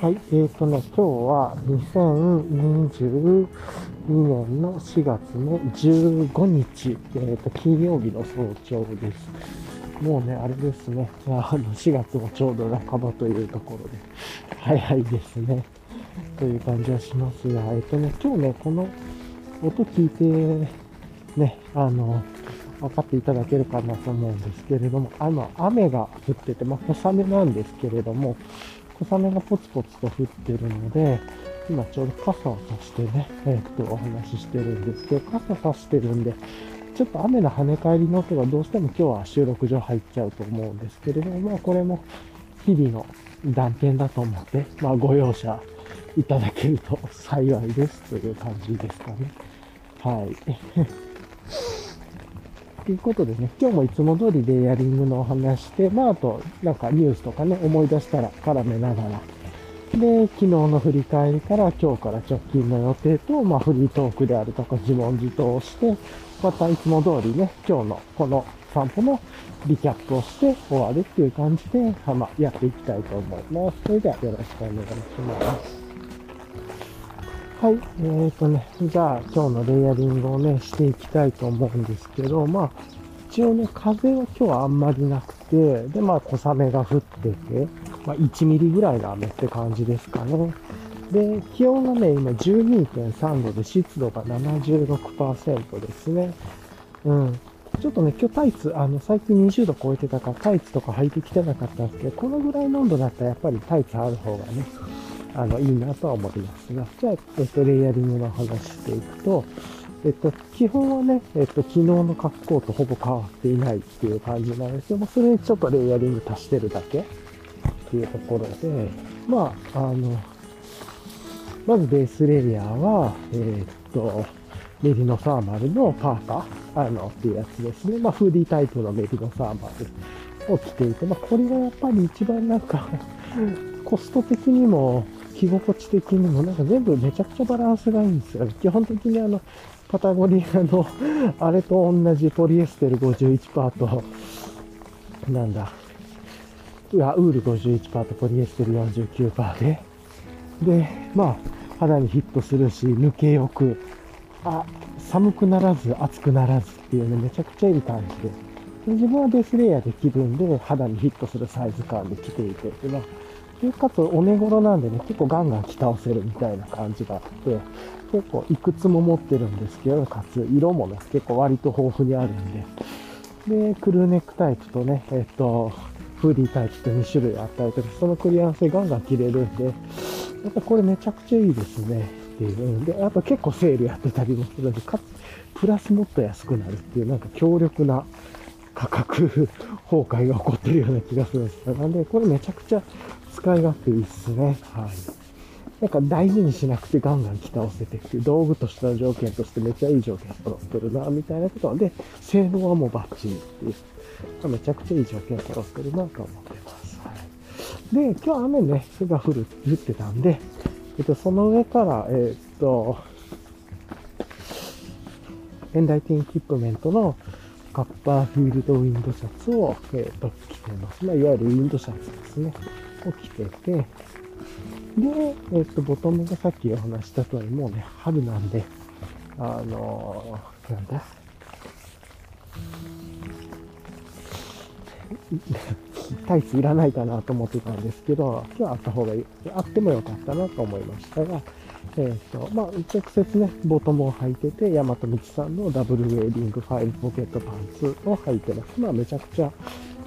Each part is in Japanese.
はい、えーとね、今日は2022年の4月の15日、えーと、金曜日の早朝です。もうね、あれですね、あの4月もちょうど半ばというところで、早いですね、という感じはしますが、えっ、ー、とね、今日ね、この音聞いて、ね、あの、分かっていただけるかなと思うんですけれども、あの、雨が降ってて、まあ、小雨なんですけれども、小雨がポツポツと降ってるので、今ちょうど傘を差してね、えー、っと、お話ししてるんですけど、傘差してるんで、ちょっと雨の跳ね返りの音がどうしても今日は収録上入っちゃうと思うんですけれども、まあこれも日々の断片だと思って、まあご容赦いただけると幸いですという感じですかね。はい。ということでね、今日もいつも通りレイヤリングのお話して、まあ、あと、なんかニュースとかね、思い出したら絡めながら、で、昨日の振り返りから今日から直近の予定と、まあ、フリートークであるとか自問自答をして、またいつも通りね、今日のこの散歩のリキャップをして終わるっていう感じで、まあ、やっていきたいと思います。それではよろしくお願いします。はい。えーとね、じゃあ今日のレイヤリングをね、していきたいと思うんですけど、まあ、一応ね、風は今日はあんまりなくて、で、まあ、小雨が降ってて、まあ、1ミリぐらいの雨って感じですかね。で、気温がね、今12.3度で湿度が76%ですね。うん。ちょっとね、今日タイツ、あの、最近20度超えてたからタイツとか履いてきてなかったんですけど、このぐらいの温度だったらやっぱりタイツある方がね、あの、いいなとは思いますが、じゃあ、えっと、レイヤリングの話していくと、えっと、基本はね、えっと、昨日の格好とほぼ変わっていないっていう感じなんですけども、それにちょっとレイヤリング足してるだけっていうところで、まあ、あの、まずベースレイヤーは、えー、っと、メリノサーマルのパーカー、あの、っていうやつですね。まあ、フーディータイプのメリノサーマルを着ていて、まあ、これがやっぱり一番なんかコスト的にも着心地的にもなんか全部めちゃくちゃバランスがいいんですよ。基本的にあの、パタゴニアのあれと同じポリエステル51%と、なんだ、うわ、ウール51%とポリエステル49%で、で、まあ、肌にヒットするし、抜けよく、あ、寒くならず、暑くならずっていうね、めちゃくちゃいい感じで。で自分はベースレイヤーで着るんで、肌にヒットするサイズ感で着ていて、でまあで、かつお値頃なんでね、結構ガンガン着倒せるみたいな感じがあって、結構いくつも持ってるんですけど、かつ色もね、結構割と豊富にあるんで、で、クルーネックタイプとね、えっと、フーディータイプと2種類あったりとか、その組み合わせガンガン着れるんで、やっぱこれめちゃくちゃいいですね。っていう。で、あと結構セールやってたりもするんで、かつ、プラスもっと安くなるっていう、なんか強力な価格崩壊が起こってるような気がするんですなんで、これめちゃくちゃ使い勝手いいっすね。はい。なんか大事にしなくてガンガン着倒せてっていう道具としての条件としてめっちゃいい条件揃ってるな、みたいなことで、性能はもうバッチリっていう。めちゃくちゃいい条件揃ってるなと思ってます。はい。で、今日雨ね、が降る、降ってたんで、えっと、その上から、えっと、エンライティンキップメントのカッパーフィールドウィンドシャツを、えっと、着てます。まあ、いわゆるウィンドシャツですね。を着てて、で、えっと、ボトムがさっきお話した通り、もうね、春なんで、あのー、なんだ、タイツいらないかなと思ってたんですけど、今日はあった方がいい、あってもよかったなと思いましたが、えっ、ー、と、まあ、直接ね、ボトムを履いてて、ヤマトミチさんのダブルウェーディングファイルポケットパンツを履いてます。まあ、めちゃくちゃ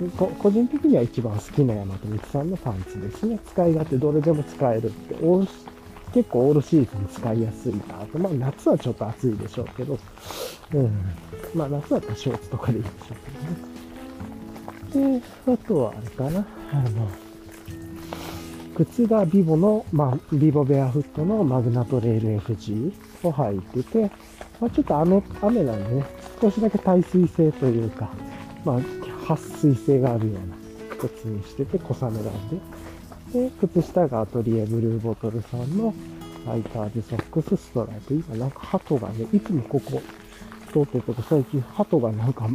個人的には一番好きな大和光さんのパンツですね。使い勝手どれでも使えるって、結構オールシーズン使いやすいなと。まあ夏はちょっと暑いでしょうけど、うん。まあ夏だったらショーツとかでいいでしょうけどね。で、あとはあれかな。あの、靴がビボの、まあ、ビボベアフットのマグナトレール FG を履いてて、まあ、ちょっと雨、雨なんでね、少しだけ耐水性というか、まあ、撥水性があるような靴にしてて、小雨なんで。で、靴下がアトリエブルーボトルさんのライターズソックスストライプ。今なんか鳩がね、いつもここ通ってるとこ最近鳩がなんか、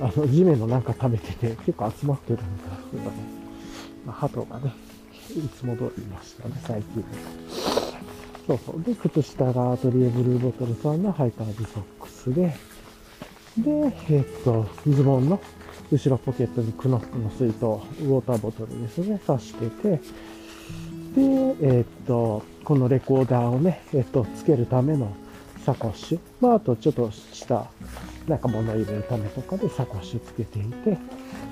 あの、地面のなんか食べてて結構集まってるんだけどね。まあ、鳩がね、いつも通りましたね、最近。そうそう。で、靴下がアトリエブルーボトルさんのハイカーズソックスで、で、えっと、ズボンの後ろポケットにクノックの水筒、ウォーターボトルですね、刺してて、で、えっと、このレコーダーをね、えっと、つけるためのサコッシュ。まあ、あとちょっとしたなんか物入れるためとかでサコッシュつけていて、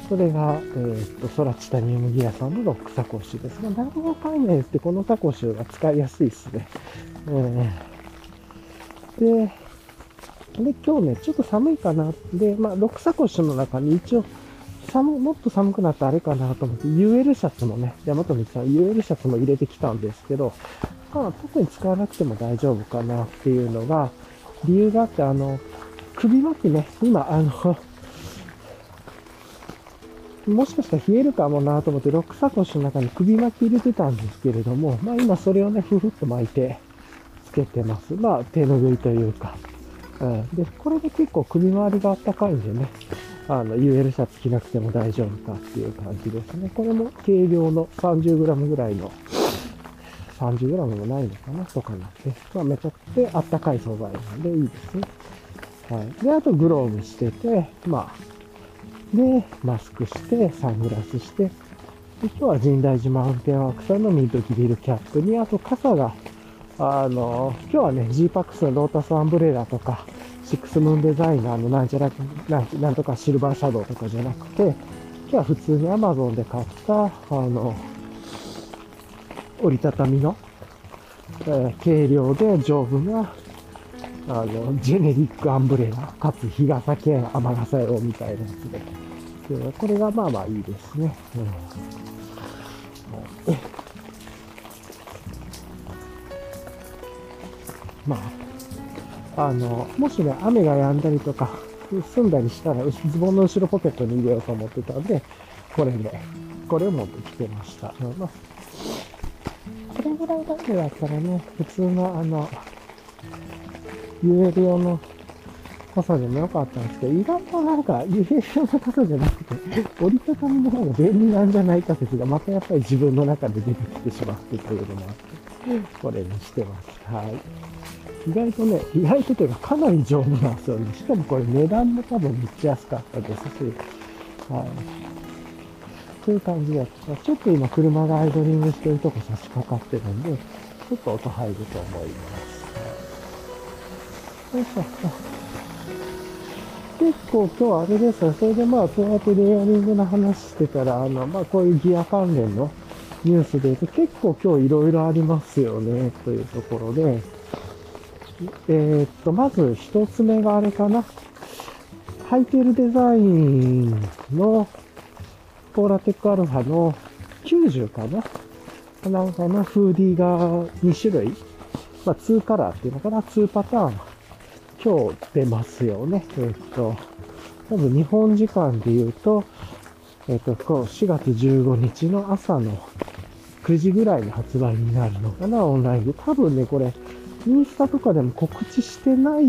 それが、えー、っと、ソラチタニウムギアさんのロックサコッシュですが、なかなかんないってこのサコッシュが使いやすいですね。えー、で、で、今日ね、ちょっと寒いかな。で、まあ、ロックサコッシュの中に一応、寒、もっと寒くなったあれかなと思って、UL シャツもね、山本さん UL シャツも入れてきたんですけど、まあ、特に使わなくても大丈夫かなっていうのが、理由があって、あの、首巻きね、今、あの、もしかしたら冷えるかもなと思って、ロックサコッシュの中に首巻き入れてたんですけれども、まあ今それをね、ふふっと巻いてつけてます。まあ手ぬぐいというか。うん。で、これで結構首周りがあったかいんでね、あの、UL シャツ着なくても大丈夫かっていう感じですね。これも軽量の 30g ぐらいの 30g もないのかなとかなって、まあめちゃくちゃあったかい素材なんでいいですね。はい。で、あとグローブしてて、まあ、で、マスクして、サングラスして、で今日は神大寺マウンテンワークさんのミートギリルキャップに、あと傘が、あの、今日はね、G-PAX のロータスアンブレラとか、シックスムーンデザイナーのなんちゃら、なんなんとかシルバーシャドウとかじゃなくて、今日は普通に Amazon で買った、あの、折りたたみの、えー、軽量で丈夫なあの、ジェネリックアンブレラ、かつ日傘兼雨傘用みたいなやつで。でこれがまあまあいいですね。うん、まあ、あの、もしね、雨が止んだりとか、済んだりしたら、ズボンの後ろポケットに入れようと思ってたんで、これで、これを持ってきてました。まあ、これぐらいだけだったらね、普通のあの、UL 用の傘でもよかったんですけど、意外となんか UL 用の傘じゃなくて、折りたたみの方が便利なんじゃないか説がまたやっぱり自分の中で出てきてしまってというのもあって、これにしてます。はい。意外とね、意外とというかかなり丈夫なんですよね。しかもこれ値段も多分めっちゃ安かったですし、はい。そういう感じで、ちょっと今車がアイドリングしてるとこ差し掛かってるんで、ちょっと音入ると思います。よいしょ。結構今日あれですよ。それでまあ、そうやってレイヤリングの話してたら、あの、まあ、こういうギア関連のニュースで言うと結構今日いろいろありますよね、というところで、えー、っと、まず一つ目があれかな。ハイテルデザインのポーラテックアルファの90かななんかのフーディーが2種類。まあ、2カラーっていうのかな ?2 パターン今日出ますよね。えっ、と、多分日本時間で言うと、えっ、と、4月15日の朝の9時ぐらいに発売になるのかな、オンラインで。多分ね、これ、インスタとかでも告知してない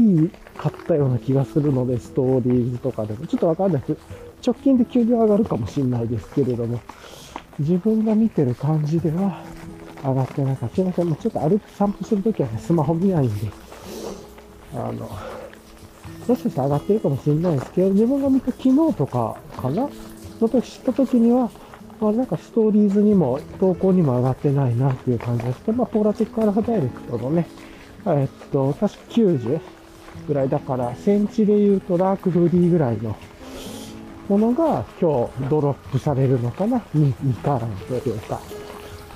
かったような気がするので、ストーリーズとかでも。ちょっとわかんないです。直近で急に上がるかもしれないですけれども、自分が見てる感じでは上がってなかった。すいません。もうちょっと歩く散歩するときはね、スマホ見ないんで、あの、もしかして上がってるかもしれないですけど、自分が見た昨日とかかな？の時知った時には、まあ、なんかストーリーズにも投稿にも上がってないなっていう感じがして、まあ、ポーラテックアルファダイレクトのね、えっと、確か90ぐらいだから、センチで言うとラークフリーぐらいのものが今日ドロップされるのかな 2, 2カラーというか。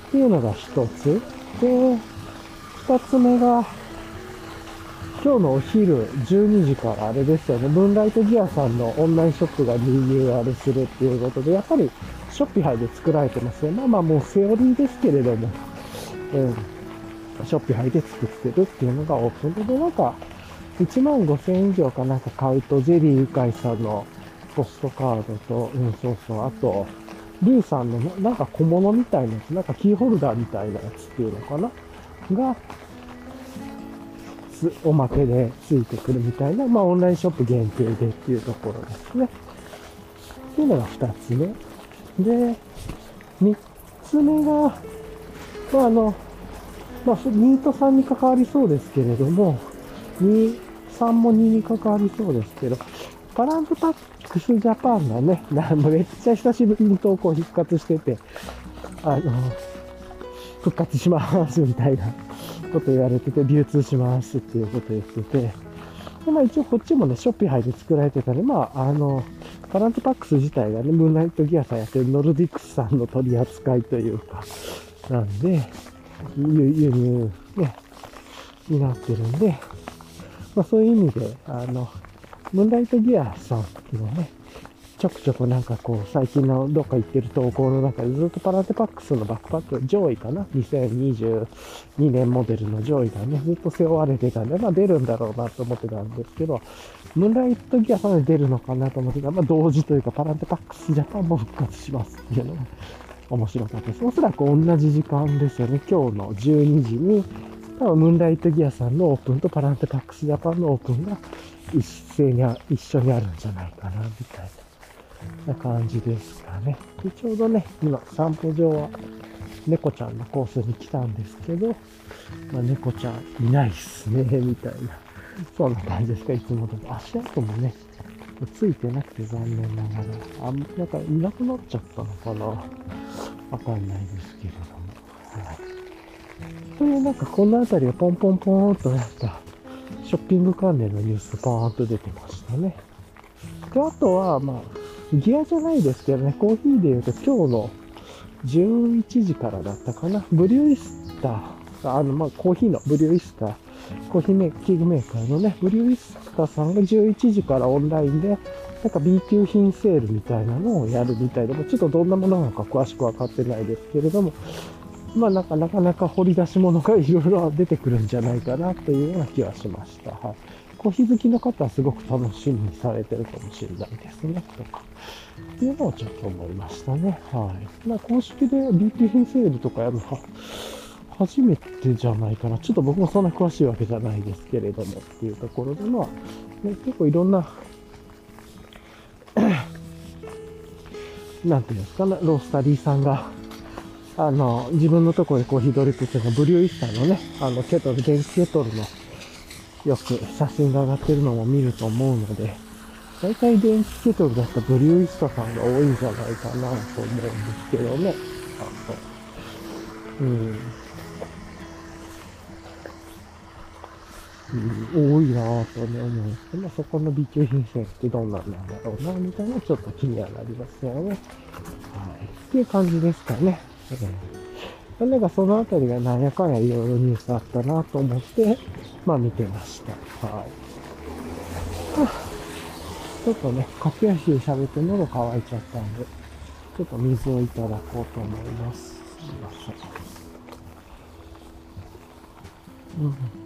っていうのが一つ。で、二つ目が、今日のお昼12時からあれですよね、ムーンライトギアさんのオンラインショップがリニューアルするっていうことで、やっぱり Shopify で作られてますよね。まあまあもうセオリーですけれども、うん、 Shopify で作ってるっていうのがオープンで、で、なんか、1万5000円以上かなんか買うと、ジェリーゆかいさんのポストカードと、うん、そうそう、あと、ルーさんのなんか小物みたいなやつ、なんかキーホルダーみたいなやつっていうのかな？が、おまけでついてくるみたいな、まあオンラインショップ限定でっていうところですね。っていうのが二つ目。で、三つ目が、まあ、あの、まあ、2と3に関わりそうですけれども、2、3も2に関わりそうですけど、パランプタックスジャパンがね、めっちゃ久しぶりに投稿復活してて、あの、復活しますみたいなこと言われてて、流通しますっていうこと言ってて、でまあ一応こっちもね、ショッピファイで作られてたんで、まあ、あの、カラントパックス自体がね、ムーンライトギアさんやってるノルディックスさんの取り扱いというか、なんで、輸入、ね、になってるんで、まあそういう意味で、あの、ムーンライトギアさんっていうのはね、ちょくちょくなんかこう、最近のどっか行ってる投稿の中でずっとパラテパックスのバックパック上位かな ?2022 年モデルの上位がね、ずっと背負われてたんで、まあ出るんだろうなと思ってたんですけど、ムーンライトギアさんで出るのかなと思ってたら、まあ同時というかパラテパックスジャパンも復活しますっていうのが面白かったです。おそらく同じ時間ですよね。今日の12時に、多分ムーンライトギアさんのオープンとパランテパックスジャパンのオープンが一斉に一緒にあるんじゃないかな、みたいな感じですかね。で、ちょうどね、今散歩上は猫ちゃんのコースに来たんですけど、まあ、猫ちゃんいないっすね、みたいな。そんな感じですか、いつもとも。足跡もね、ついてなくて残念ながら。あん、なんかいなくなっちゃったのかな。わかんないですけれども。はい。というなんかこの辺りがポンポンポーンとなんか、ショッピング関連のニュースポーンと出てましたね。で、あとは、まあ、ギアじゃないですけどね、コーヒーで言うと今日の11時からだったかな。ブリューイスター、あの、まあ、コーヒーのブリューイスター、コーヒーメーキングメーカーのね、ブリューイスタさんが11時からオンラインで、なんか B 級品セールみたいなのをやるみたいでも、ちょっとどんなものなのか詳しくわかってないですけれども、まあなかなかなか掘り出し物がいろいろ出てくるんじゃないかなというような気はしました。はい。コーヒー好きの方はすごく楽しみにされてるかもしれないですね。とか。っていうのをちょっと思いましたね。はい。まあ公式で B 級品セールとかやるのは、初めてじゃないかな。ちょっと僕もそんな詳しいわけじゃないですけれどもっていうところで、まあ、ね、結構いろんな なんていうんですかね、ロースタリーさんが、あの、自分のところでコーヒードリップっていうのブリューイスターのね、あの、ケトル、電気ケトルの、よく写真が上がってるのも見ると思うので、大体電気ケトルだったブリューイスターさんが多いんじゃないかなと思うんですけどね。あの、うん。多いなぁとね、思うんですけど、そこの B 級品線ってどんなんなんだろうな、みたいなちょっと気にはなりますよね。はい。っていう感じですかね。うん。なんかそのあたりがなんやかんやいろいろニュースあったなと思って、まあ見てました。はい。ちょっとね、駆け足で喋って喉乾いちゃったんで、ちょっと水をいただこうと思います。すいません。うん。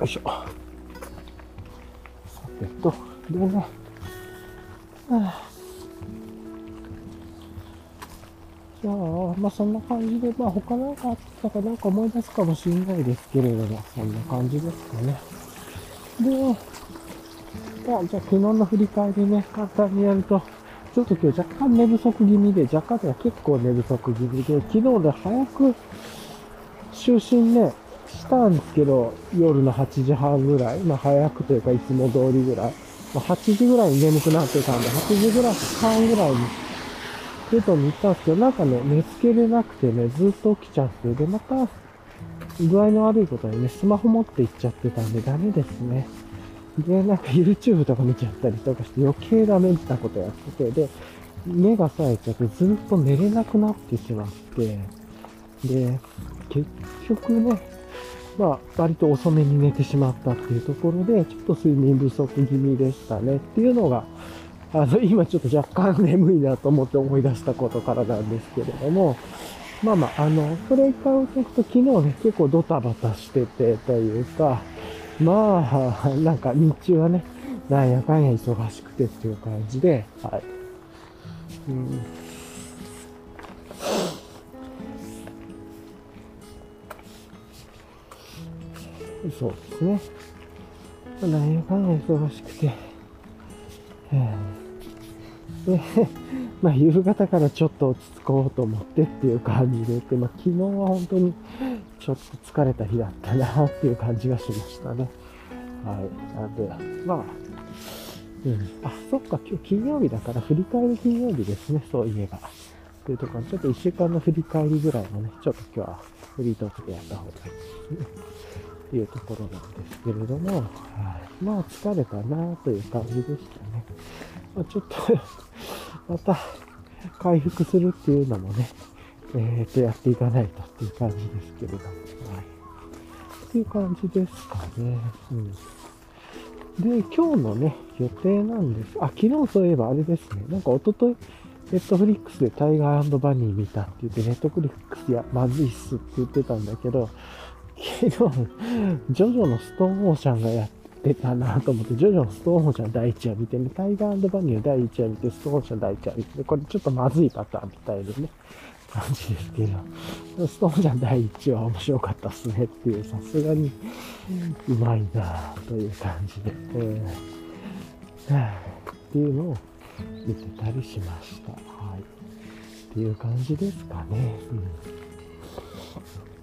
よいしょ。さてと、でね、はあ、じゃあ、まあそんな感じで、まあ他なんかあったかなんか思い出すかもしれないですけれども、そんな感じですかね。で、まあじゃあ昨日の振り返りね、簡単にやると、ちょっと今日若干寝不足気味で、若干では結構寝不足気味で、昨日で早く就寝ね、したんですけど、夜の8時半ぐらい、まあ早くというかいつも通りぐらい、まあ、8時ぐらいに眠くなってたんで、8時ぐらい、半ぐらいにベッドに行ったんですけど、なんかね、寝つけれなくてね、ずっと起きちゃって、で、また、具合の悪いことにね、スマホ持って行っちゃってたんでダメですね。で、なんか YouTube とか見ちゃったりとかして余計ダメなことやってて、で、目が冴えちゃってずっと寝れなくなってしまって、で、結局ね、まあ、割と遅めに寝てしまったっていうところで、ちょっと睡眠不足気味でしたね。っていうのが、あの、今ちょっと若干眠いなと思って思い出したことからなんですけれども、まあまあ、あの、それからおくと昨日ね、結構ドタバタしててというか、まあ、なんか日中はね、なんやかんや忙しくてっていう感じで、はい。うん。そうですね。なんやかんや忙しくて、えで、まあ、夕方からちょっと落ち着こうと思ってっていう感じで、でまあ、昨日は本当にちょっと疲れた日だったなっていう感じがしましたね。はい。なんで、まあ、うん。あ、そっか、今日金曜日だから振り返り金曜日ですね、そういえば。というところちょっと1週間の振り返りぐらいもね、ちょっと今日はフリートークでやった方がいいですね。っていうところなんですけれども、はい、まあ疲れたなという感じでしたね。まあ、ちょっと また回復するっていうのもね、えっ、ー、と、やっていかないとっていう感じですけれども、はい。っていう感じですかね。うん。で、今日のね、予定なんです。あ、昨日そういえばあれですね。なんか一昨日ネットフリックスでタイガーバニー見たって言って、ネットフリックスやまずいっすって言ってたんだけど、昨日、ジョジョのストーンオーシャンがやってたなと思って、ジョジョのストーンオーシャン第1話見てね、タイガーバニュー第1話見て、ストーンオーシャン第1話見て、これちょっとまずいパターンみたいでね、感じですけど、ストーンオーシャン第1話面白かったっすねっていう、さすがにうまいなという感じで、えー、っていうのを見てたりしました。はい。っていう感じですかね。う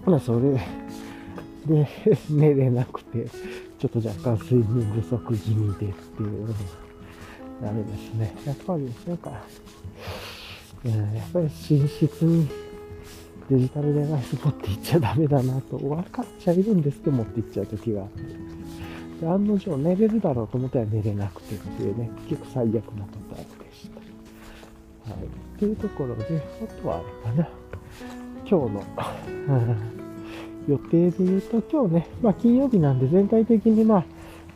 ん。まあ、それで、寝れなくて、ちょっと若干睡眠不足気味でっていうのダメですね。やっぱり、なんか、うん、やっぱり寝室にデジタルデバイス持っていっちゃダメだなと、分かっちゃいるんですけど持っていっちゃう時があって。で、案の定寝れるだろうと思ったら寝れなくてっていうね、結構最悪なパターンでした。はい。っていうところで、あとはあれかな。今日の 予定で言うと、今日ね、まあ金曜日なんで全体的にまあ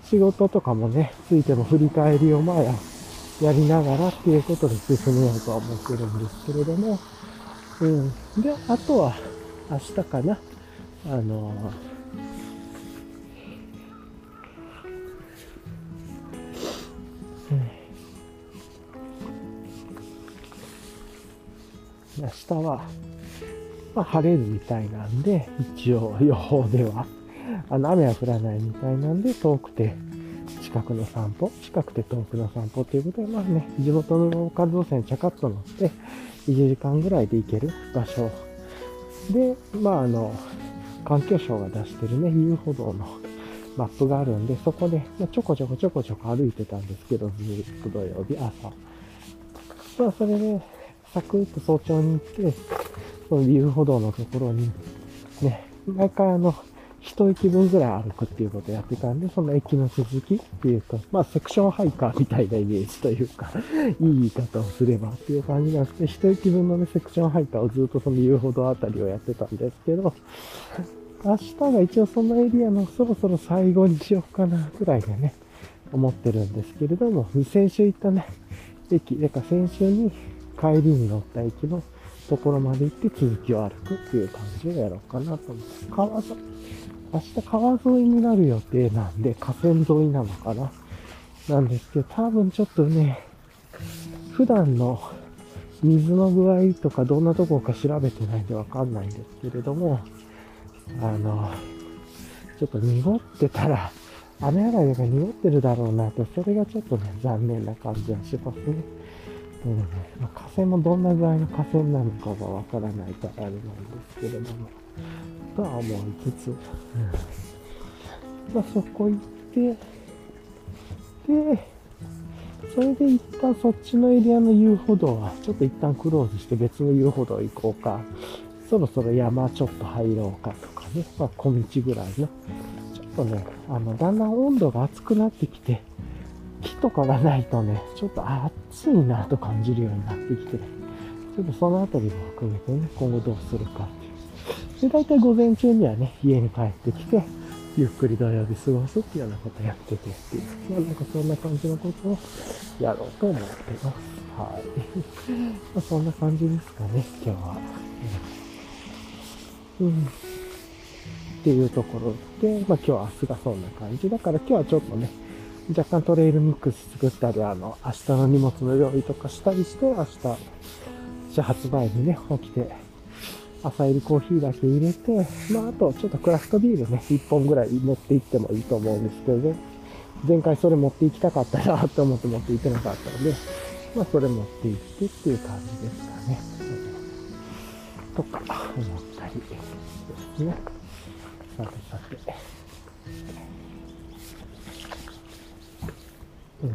仕事とかもね、ついても振り返りをまあやりながらっていうことで進めようとは思ってるんですけれども、うん。で、あとは明日かな。あの明日は、まあ、晴れるみたいなんで、一応予報では、あの、雨は降らないみたいなんで、遠くて近くの散歩、近くて遠くの散歩ということで、まあね、地元のローカル路線ちゃかっと乗って、1時間ぐらいで行ける場所で、まああの、環境省が出してるね、遊歩道のマップがあるんで、そこで、まあ、ちょこちょこちょこちょこ歩いてたんですけど、ずっと土曜日朝。まあそれで、サクッと早朝に行って、その遊歩道のところに、ね、毎回あの、一駅分ぐらい歩くっていうことをやってたんで、その駅の続きっていうと、まあセクションハイカーみたいなイメージというか、いい言い方をすればっていう感じなんですけど、一駅分のね、セクションハイカーをずっとその遊歩道あたりをやってたんですけど、明日が一応そのエリアのそろそろ最後にしようかな、ぐらいでね、思ってるんですけれども、先週行ったね、駅、だか先週に帰りに乗った駅のところまで行って続きを歩くっていう感じをやろうかなと思って。川沿い、明日川沿いになる予定なんで、河川沿いなのかななんですけど、多分ちょっとね、普段の水の具合とかどんなとこか調べてないんでわかんないんですけれども、あの、ちょっと濁ってたら、雨洗いが濁ってるだろうなと、それがちょっとね、残念な感じはしますね。うん、まあ、河川もどんな具合の河川なのかがわからないからあれなんですけれども、とは思いつつ、まあ、そこ行って、で、それで一旦そっちのエリアの遊歩道は、ちょっと一旦クローズして別の遊歩道行こうか、そろそろ山ちょっと入ろうかとかね、まあ小道ぐらいの、ちょっとね、あの、だんだん温度が熱くなってきて、木とかがないとね、ちょっと暑いなと感じるようになってきて、ちょっとそのあたりも含めてね、今後どうするかっていう。で、大体午前中にはね、家に帰ってきて、ゆっくり土曜日過ごすっていうようなことやっててっていう、まあなんかそんな感じのことをやろうと思ってます。はい。まあそんな感じですかね、今日は。うん。っていうところで、まあ今日は明日がそんな感じだから今日はちょっとね、若干トレイルミックス作ったり、あの、明日の荷物の用意とかしたりして、明日、始発前にね、起きて、朝入りコーヒーだけ入れて、まあ、あと、ちょっとクラフトビールね、1本ぐらい持って行ってもいいと思うんですけどね。前回それ持って行きたかったなと思って持って行ってなかったので、まあ、それ持って行ってっていう感じですかね。とか、思ったりですね。さてさて。うん。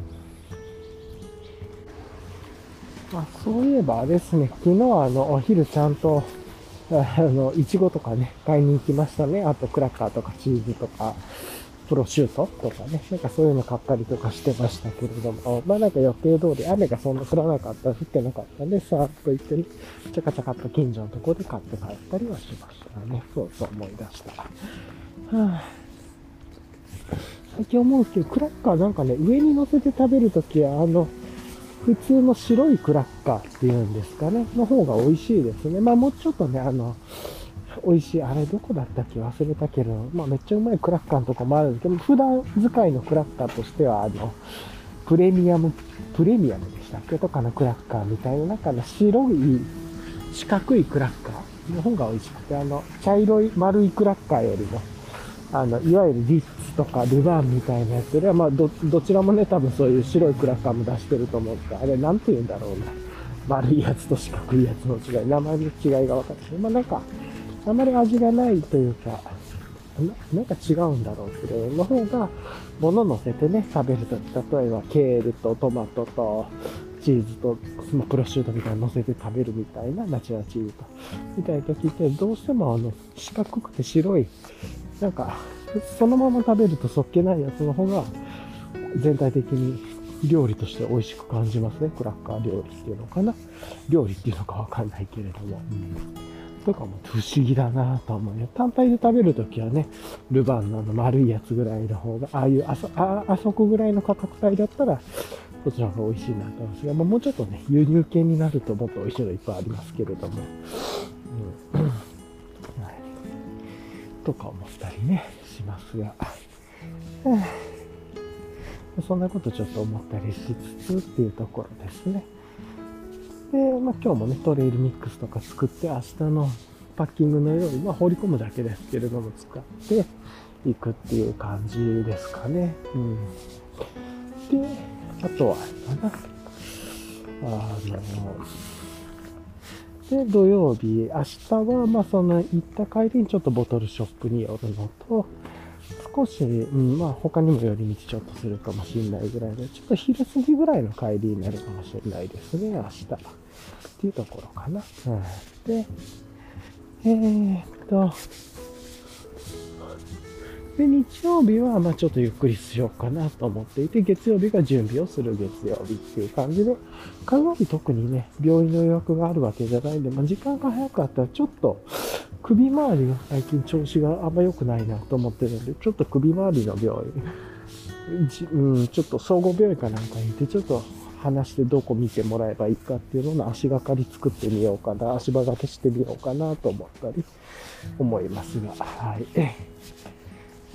あ、そういえばですね、昨日あの、お昼ちゃんと、あの、いちごとかね、買いに行きましたね。あと、クラッカーとかチーズとか、プロシュートとかね、なんかそういうの買ったりとかしてましたけれども、まあなんか予定通り雨がそんな降らなかった、降ってなかったんで、さーっと行ってね、ちゃかちゃかっと近所のところで買って帰ったりはしましたね。そうそう思い出した。はあ、最近思うんですけど、クラッカーなんかね、上に乗せて食べるときは、あの、普通の白いクラッカーっていうんですかね、の方が美味しいですね。まあもうちょっとね、あの、美味しい。あれどこだったっけ？忘れたけど、まあめっちゃうまいクラッカーのとこもあるんですけど、普段使いのクラッカーとしては、あの、プレミアム、プレミアムでしたっけとかのクラッカーみたいな、なんかの白い四角いクラッカーの方が美味しくて、あの、茶色い丸いクラッカーよりも、あの、いわゆるリッツとかルバーンみたいなやつよりは、まあど、どちらもね、多分そういう白いクラッカーも出してると思うんです、あれなんて言うんだろうな。丸いやつと四角いやつの違い、名前の違いが分かってまあなんか、あまり味がないというか、なんか違うんだろうけど、の方が、物乗せてね、食べると。き、例えばケールとトマトとチーズと、まあ、プロシュートみたいなの乗せて食べるみたいな、ナチュラチーズと、みたいな時って、どうしてもあの、四角くて白い、なんか、そのまま食べるとそっけないやつの方が、全体的に料理として美味しく感じますね。クラッカー料理っていうのかな。料理っていうのかわかんないけれども。うんとかも不思議だなと思うよ。単体で食べるときはね、ルバンのあの丸いやつぐらいの方が、ああいうあそあ、あそこぐらいの価格帯だったら、こちらが美味しいなと思うんですが、まあ、もうちょっとね、輸入系になるともっと美味しいのいっぱいありますけれども。うんはい、とか思ったりね、しますが。そんなことちょっと思ったりしつつっていうところですね。で、まあ、今日もね、トレイルミックスとか作って、明日のパッキングのように、まあ、放り込むだけですけれども、使っていくっていう感じですかね。うん。で、あとは、あれかな。あの、で、土曜日、明日は、まあ、その、行った帰りにちょっとボトルショップに寄るのと、少し、うん、まあ他にも寄り道ちょっとするかもしれないぐらいで、ちょっと昼過ぎぐらいの帰りになるかもしれないですね、明日。っていうところかな。うん、で、えー、っと、で、日曜日は、まあちょっとゆっくりしようかなと思っていて、月曜日が準備をする月曜日っていう感じで、火曜日特にね、病院の予約があるわけじゃないんで、まあ時間が早かったらちょっと、首周りが最近調子があんま良くないなと思ってるんで、ちょっと首周りの病院、うん、ちょっと総合病院かなんかに行って、ちょっと話してどこ見てもらえばいいかっていうのの足がかり作ってみようかな、足場がけしてみようかなと思ったり思いますが、はい。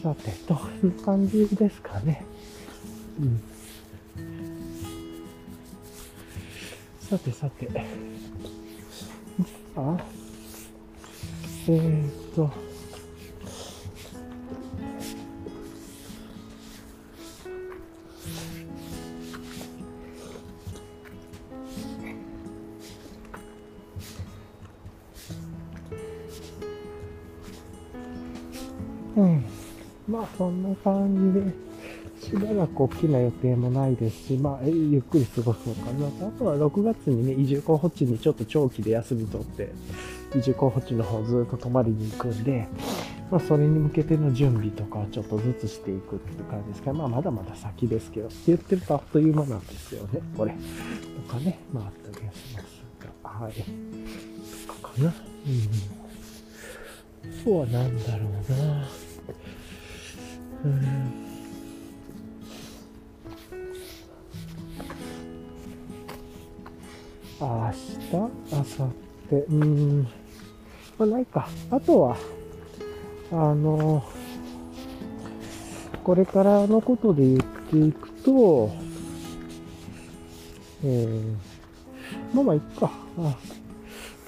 さて、どういう感じですかね。うん。さてさて。あえー、っと、うん。まあ、そんな感じで、しばらく大きな予定もないですし、まあ、ゆっくり過ごそうかなと。あとは6月にね、移住候補地にちょっと長期で休み取って、移住候補地の方ずっと泊まりに行くんで、まあ、それに向けての準備とかをちょっとずつしていくって感じですけど、まあ、まだまだ先ですけど、って言ってるとあっという間なんですよね、これ。とかね、まあ、あったりはしますが、はい。とかかな。うん。あとは何だろうな。うん。明日明後日うん。まあ、ないか。あとは、あの、これからのことで言っていくと、えー、まあまあ、いっか。あ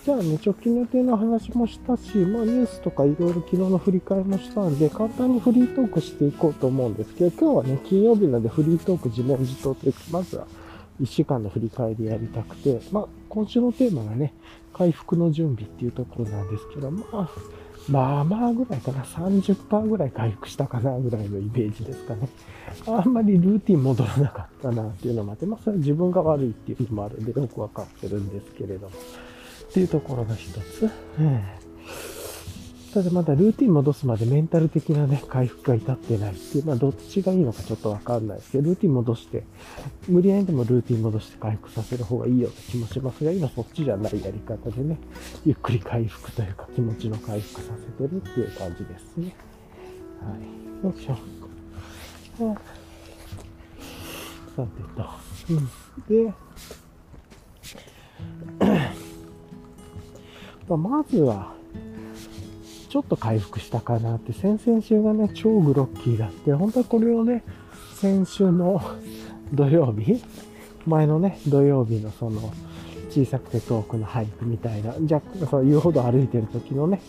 じゃあね、直近予定の話もしたし、まあニュースとかいろいろ昨日の振り返りもしたんで、簡単にフリートークしていこうと思うんですけど、今日はね、金曜日なんでフリートーク自問自答というか、まずは1週間の振り返りやりたくて、まあ、今週のテーマがね、回復の準備っていうところなんですけど、まあ、まあまあぐらいかな、30%ぐらい回復したかなぐらいのイメージですかね。あんまりルーティン戻らなかったなっていうのもあって、まあそれは自分が悪いっていうのもあるんでよくわかってるんですけれども、っていうところが一つ。ただまだルーティン戻すまでメンタル的なね、回復が至ってないっていう、まあどっちがいいのかちょっとわかんないですけど、ルーティン戻して、無理やりでもルーティン戻して回復させる方がいいような気もしますが、今そっちじゃないやり方でね、ゆっくり回復というか気持ちの回復させてるっていう感じですね。はい。よいしょ。さてと。うん。で、ま、まずは、ちょっと回復したかなって、先々週がね、超グロッキーだって、本当はこれをね、先週の土曜日、前のね、土曜日のその、小さくて遠くの俳句みたいな、じゃそう言うほど歩いてる時のね、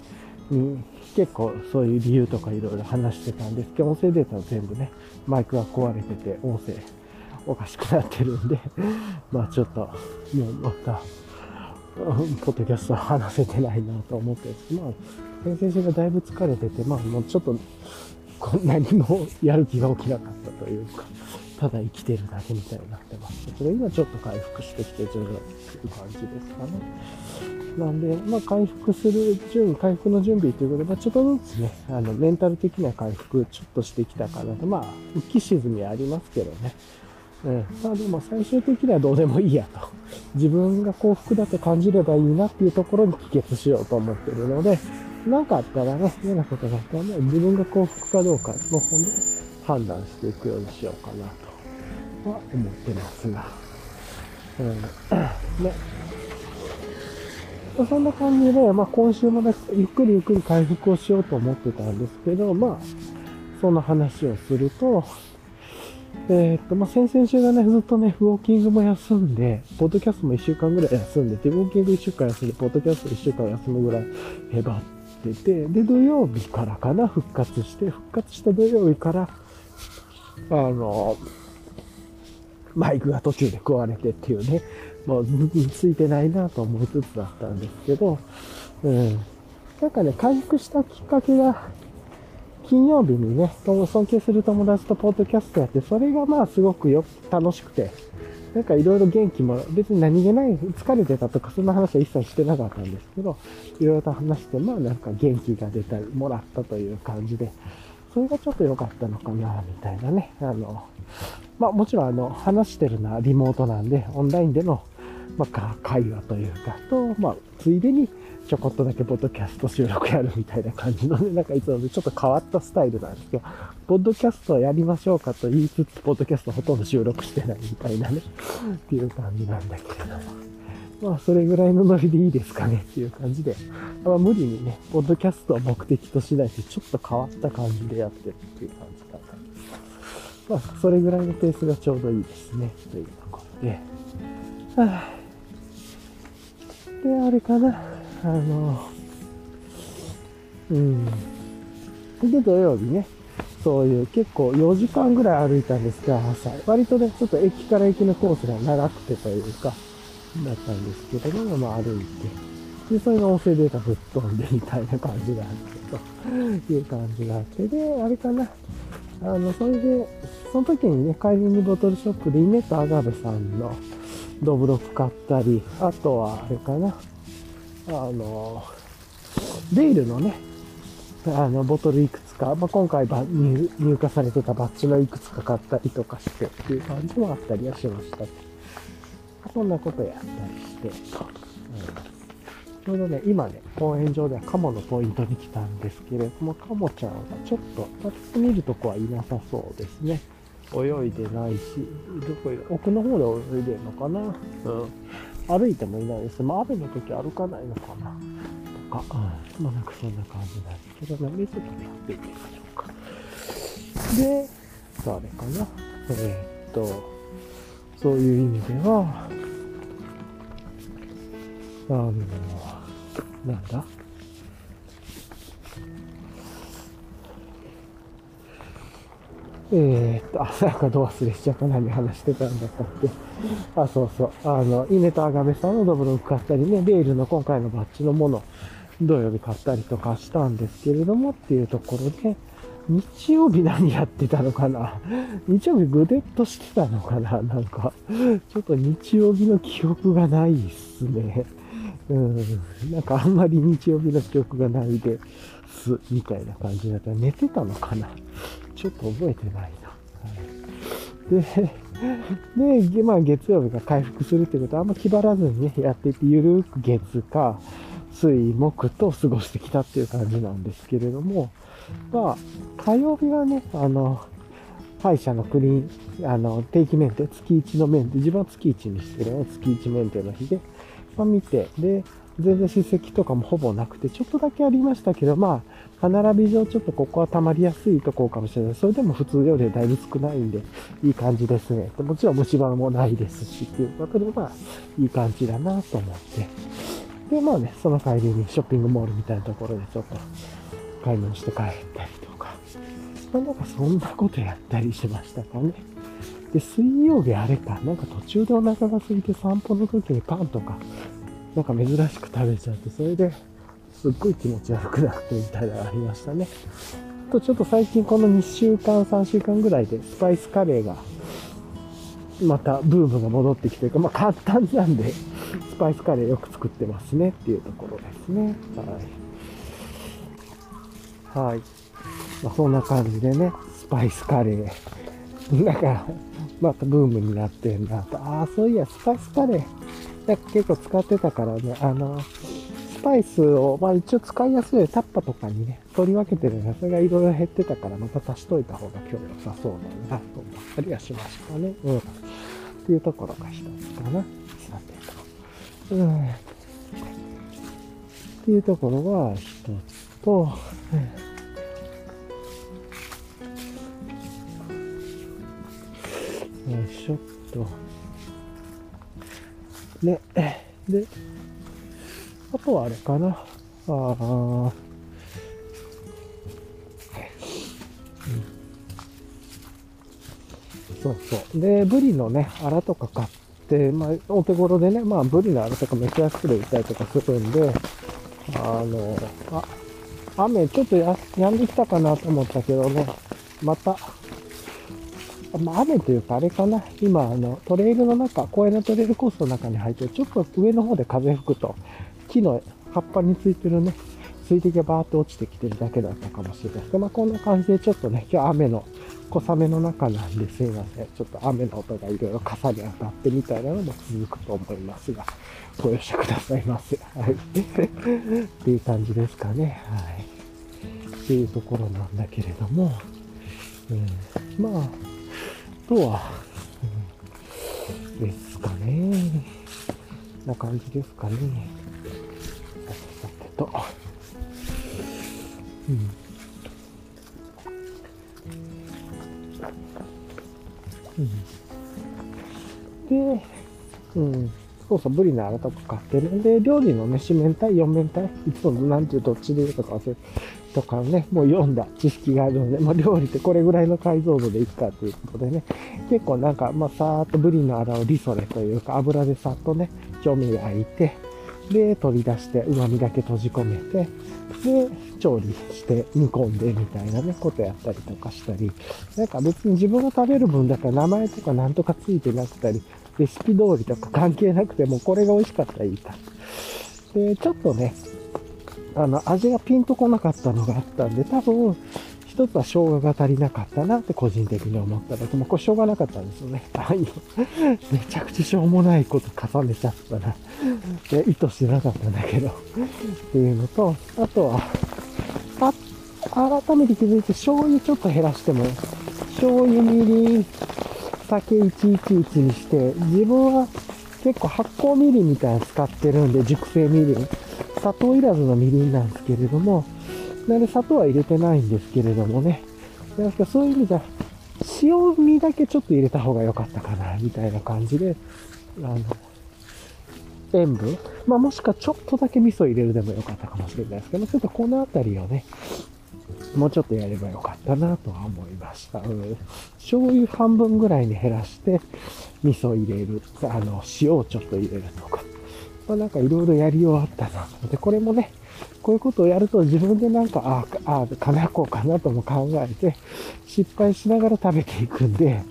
に結構そういう理由とかいろいろ話してたんです。けど、音声データは全部ね、マイクが壊れてて、音声おかしくなってるんで、まあちょっと、もうまた、ポッドキャストは話せてないなと思ってるんです、まあ、先々週がだいぶ疲れてて、まあもうちょっと、こんなにもやる気が起きなかったというか、ただ生きてるだけみたいになってますけど、今ちょっと回復してきて徐々にっていう感じですかね。なんで、まあ回復する準備回復の準備ということで、まあちょっとずつね、あの、メンタル的な回復ちょっとしてきたかなと、まあ、浮き沈みありますけどね。うん。まあでも最終的にはどうでもいいやと。自分が幸福だと感じればいいなっていうところに帰結しようと思ってるので、何かあったらね、嫌なことがあったらね、自分が幸福かどうかの方で判断していくようにしようかなとは思ってますが。うん。ね。そんな感じで、まあ今週もね、ゆっくりゆっくり回復をしようと思ってたんですけど、まあ、その話をすると、えー、っと、まあ、先々週がね、ずっとね、ウォーキングも休んで、ポッドキャストも1週間ぐらい休んでて、ウォーキング1週間休んで、ポッドキャスト1週間休むぐらいへばってて、で、土曜日からかな、復活して、復活した土曜日から、あの、マイクが途中で壊れてっていうね、もうついてないなと思いつつだったんですけど、うん。なんかね、回復したきっかけが、金曜日にね、尊敬する友達とポッドキャストやって、それがまあすごくよ、楽しくて、なんかいろいろ元気も、別に何気ない、疲れてたとか、そんな話は一切してなかったんですけど、いろいろと話して、まあなんか元気が出たり、もらったという感じで、それがちょっと良かったのかな、みたいなね。あの、まあもちろんあの、話してるのはリモートなんで、オンラインでの、まあ、会話というか、と、まあ、ついでに、ちょこっとだけポッドキャスト収録やるみたいな感じのね、なんかいつもちょっと変わったスタイルなんですけど、ポッドキャストやりましょうかと言いつつ、ポッドキャストほとんど収録してないみたいなね、っていう感じなんだけれども。まあ、それぐらいのノリでいいですかねっていう感じで、まあ、無理にね、ポッドキャストを目的としないで、ちょっと変わった感じでやってるっていう感じかな。まあ、それぐらいのペースがちょうどいいですね、というところで。はあ、で、あれかな。あの、うん。で、土曜日ね、そういう結構4時間ぐらい歩いたんですが、朝。割とね、ちょっと駅から駅のコースが長くてというか、だったんですけども、まあ歩いて。で、それが音声データ吹っ飛んでみたいな感じがあってという感じがあって。で、あれかな。あの、それで、その時にね、帰りにボトルショップでイネとアガベさんのドブロック買ったり、あとは、あれかな。あの、レールのね、あの、ボトルいくつか、まあ、今回入入荷されてたバッジのいくつか買ったりとかしてっていう感じもあったりはしました。そんなことやったりして、うん、ちょうどね、今ね、公園上ではカモのポイントに来たんですけれども、カモちゃんがちょっと、パッと見るとこはいなさそうですね。泳いでないし、どこ奥の方で泳いでるのかなうん。歩いてもいないです。まあ、雨の時歩かないのかなとか、うん、まあなんかそんな感じなんですけどね、ちょっとやってみましょうか。で、ああれかな。えー、っと、そういう意味では、あの、なんだ？えー、っと、あ、なんかどう忘れしちゃった。何話してたんだったっけ。あ、そうそう。あの、稲とアガベさんのドブログ買ったりね、ベールの今回のバッジのもの、土曜日買ったりとかしたんですけれどもっていうところで、日曜日何やってたのかな 日曜日ぐでっとしてたのかななんか、ちょっと日曜日の記憶がないっすね。うん、なんかあんまり日曜日の記憶がないです、みたいな感じだったら寝てたのかなちょっと覚えてないな。はい、で、で、まあ月曜日が回復するってことはあんま気張らずにね、やっていって、ゆるく月か、水、木と過ごしてきたっていう感じなんですけれども、まあ、火曜日はね、あの、歯医者のクリーン、あの、定期メンテ、月1のメンテ、自分は月1にしてるの月1メンテの日で、まあ見て、で、全然歯石とかもほぼなくて、ちょっとだけありましたけど、まあ、歯並び上ちょっとここは溜まりやすいところかもしれない。それでも普通よりだいぶ少ないんで、いい感じですね。もちろん虫歯もないですし、っていうことで、まあ、いい感じだなと思って。で、まあね、その帰りにショッピングモールみたいなところでちょっと買い物して帰ったりとか、まあなんかそんなことやったりしましたかね。で、水曜日あれか、なんか途中でお腹が空いて散歩の時にパンとか、なんか珍しく食べちゃって、それですっごい気持ち悪くなってみたいなのがありましたね。と、ちょっと最近この2週間、3週間ぐらいでスパイスカレーが、またブームが戻ってきてるか、まあ簡単なんで、スパイスカレーよく作ってますねっていうところですね。はい。はい。まあ、そんな感じでね、スパイスカレー。なんか、またブームになってんなと。ああ、そういや、スパイスカレー。結構使ってたからね、あの、スパイスを、まあ一応使いやすいタッパとかにね、取り分けてるのそれがいろいろ減ってたから、また足しといた方が今日良さそうだなと思ったりはしましたね。うん。っていうところが一つかな。さてと。うん。っていうところが一つと、よいしょっと。ね。で、あとはあれかな。ああ、そうそう。で、ブリのね、アラとか買って、まあ、お手頃でね、まあ、ブリのアラとかめっちゃ安くで売ったりとかするんで、あの、あ、雨ちょっとややんできたかなと思ったけどね、また、まあ、雨というかあれかな、今、あの、トレイルの中、公園のトレイルコースの中に入って、ちょっと上の方で風吹くと、木の葉っぱについてるね、水滴がバーって落ちてきてるだけだったかもしれないですけど、まあ、こんな感じでちょっとね、今日雨の小雨の中なんですいません。ちょっと雨の音がいろいろ傘に当たってみたいなのも続くと思いますが、ご容赦くださいませ。はい。っていう感じですかね。はい。っていうところなんだけれども、うん、まあ、とは、うん、ですかね。な感じですかね。さてと。うん。うん、で、うん。そうそう、ブリのあらとか買ってるんで、料理のね、四面体、四面体、いつもなんていうどっちで言うとか忘れとかね、もう読んだ知識があるので、まあ、料理ってこれぐらいの解像度でいくかということでね、結構なんか、まあ、さーっとブリのあらをリソレというか、油でさっとね、調味料焼いて、で、取り出して、旨味だけ閉じ込めて、で、調理して煮込んでみたいなね、ことやったりとかしたり、なんか別に自分が食べる分だから名前とかなんとかついてなくたり、レシピ通りとか関係なくても、これが美味しかったらいいか。で、ちょっとね、あの、味がピンとこなかったのがあったんで、多分、一つは生姜が足りなかったなって個人的に思っただけ、もこれしょうがなかったんですよね。はい。めちゃくちゃしょうもないこと重ねちゃったな。意図してなかったんだけど。っていうのと、あとは、あ、改めて気づいて醤油ちょっと減らしても、醤油みりん、酒111にして、自分は結構発酵みりんみたいなの使ってるんで、熟成みりん。砂糖いらずのみりんなんですけれども、なんで砂糖は入れてないんですけれどもね。なんかそういう意味では、塩味だけちょっと入れた方が良かったかな、みたいな感じで、あの、塩分まあもしくはちょっとだけ味噌入れるでもよかったかもしれないですけど、ちょっとこのあたりをね、もうちょっとやればよかったなとは思いました。うん。醤油半分ぐらいに減らして、味噌入れる、あの、塩をちょっと入れるとか。まあなんかいろいろやりようあったなで、これもね、こういうことをやると自分でなんか、ああ、ああ金こうかなとも考えて、失敗しながら食べていくんで、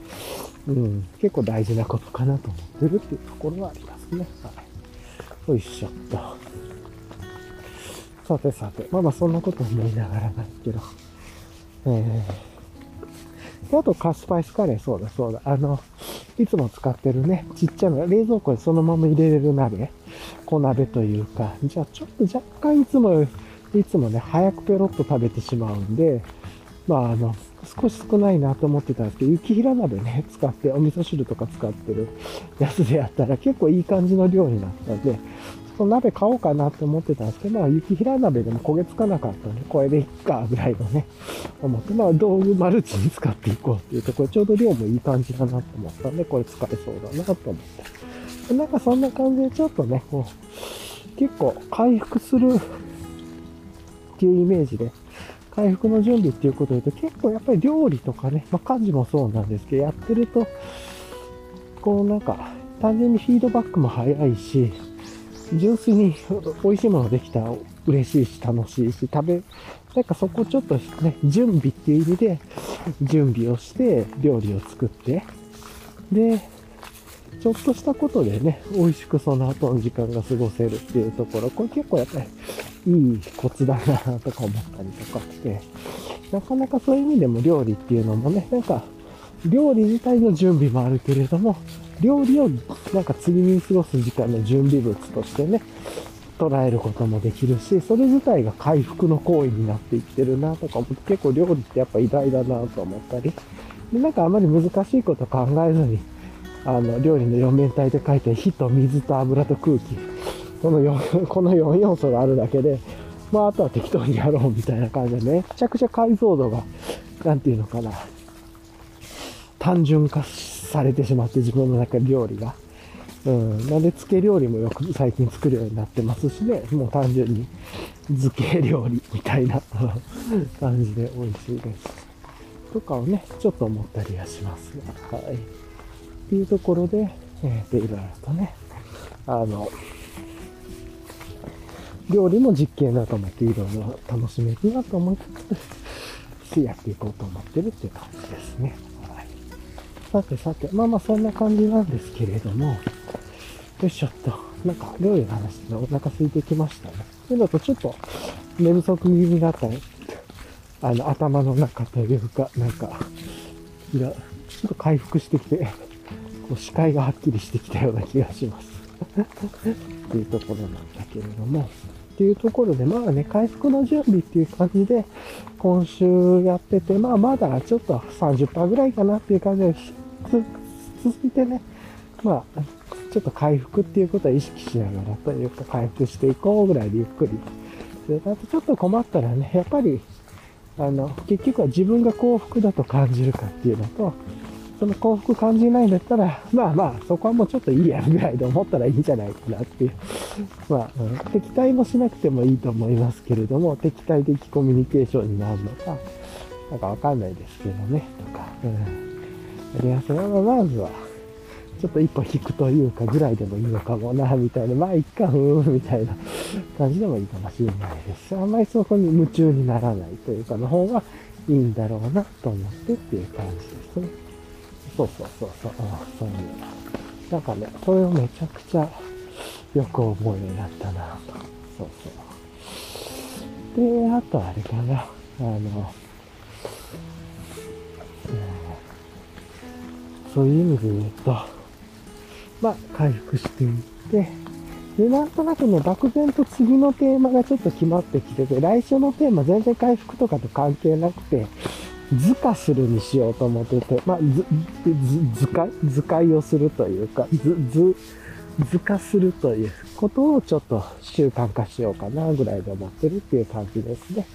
うん、結構大事なことかなと思ってるっていうところはありますね。はい。よいしょっと。さてさて、まあまあそんなこと思いながらなんですけど。えー、あとカスパイスカレー、そうだそうだ。あの、いつも使ってるね、ちっちゃな冷蔵庫にそのまま入れれる鍋、小鍋というか、じゃあちょっと若干いつも、いつもね、早くペロッと食べてしまうんで、まああの、少し少ないなと思ってたんですけど、雪平鍋ね、使って、お味噌汁とか使ってるやつでやったら結構いい感じの量になったんで、その鍋買おうかなって思ってたんですけど、まあ、雪平鍋でも焦げつかなかったんで、これでいっか、ぐらいのね、思って、まあ、道具マルチに使っていこうっていうと、これちょうど量もいい感じだなと思ったんで、これ使えそうだなと思って。なんかそんな感じでちょっとね、こう、結構回復するっていうイメージで、回復の準備っていうことで言うと、結構やっぱり料理とかね、まあ家事もそうなんですけど、やってると、こうなんか、単純にフィードバックも早いし、純粋に美味しいものできたら嬉しいし楽しいし、食べ、なんかそこちょっとね、準備っていう意味で、準備をして料理を作って、で、ちょっとしたことでね、美味しくその後の時間が過ごせるっていうところ、これ結構やっぱりいいコツだなとか思ったりとかして、なかなかそういう意味でも料理っていうのもね、なんか料理自体の準備もあるけれども、料理をなんか次に過ごす時間の準備物としてね、捉えることもできるし、それ自体が回復の行為になっていってるなとかも結構料理ってやっぱ偉大だなと思ったり、でなんかあまり難しいこと考えずに、あの、料理の4面体で書いて火と水と油と空気、この4、この4要素があるだけで、まああとは適当にやろうみたいな感じでめちゃくちゃ解像度が、なんていうのかな、単純化されてしまって、自分の中で料理が。うん。なんで、漬け料理もよく最近作るようになってますしね、もう単純に漬け料理みたいな 感じで美味しいです。とかをね、ちょっと思ったりはしますはい。っていうところで、えー、で、いろいろとね、あの、料理も実験だと思っていろいろ楽しめるなと思いつつ、やっていこうと思ってるっていう感じですね。さてさて、まあまあそんな感じなんですけれども、よいしょっと、なんか料理の話でお腹空いてきましたね。というのとちょっと寝不足気味だったね。あの、頭の中というか、なんか、いや、ちょっと回復してきて、こう視界がはっきりしてきたような気がします。っていうところなんだけれども、っていうところで、まあね、回復の準備っていう感じで、今週やってて、まあまだちょっと30%ぐらいかなっていう感じで、続いてね、まあ、ちょっと回復っていうことは意識しながらというか、回復していこうぐらいでゆっくり。で、あとちょっと困ったらね、やっぱり、あの、結局は自分が幸福だと感じるかっていうのと、その幸福感じないんだったら、まあまあ、そこはもうちょっといいやぐらいで思ったらいいんじゃないかなっていう。まあ、うん、敵対もしなくてもいいと思いますけれども、敵対的コミュニケーションになるのか、なんかわかんないですけどね、とか。うん。やりやすい。ままずは、ちょっと一歩引くというかぐらいでもいいのかもな、みたいな。まあ、いっか、ふーん、みたいな感じでもいいかもしれないですあんまりそこに夢中にならないというかの方がいいんだろうなと思ってっていう感じですね。そうそうそうそう、そういう。なんかね、それをめちゃくちゃよく思うようになったなと。そうそう。で、あとあれかな、あの、うん、そういう意味で言うと、まあ、回復していって、で、なんとなくね、漠然と次のテーマがちょっと決まってきてて、来週のテーマ全然回復とかと関係なくて、図化するにしようと思ってて、まあ、図、図、図解？図解をするというか、図、図、図化するということをちょっと習慣化しようかなぐらいで思ってるっていう感じですね。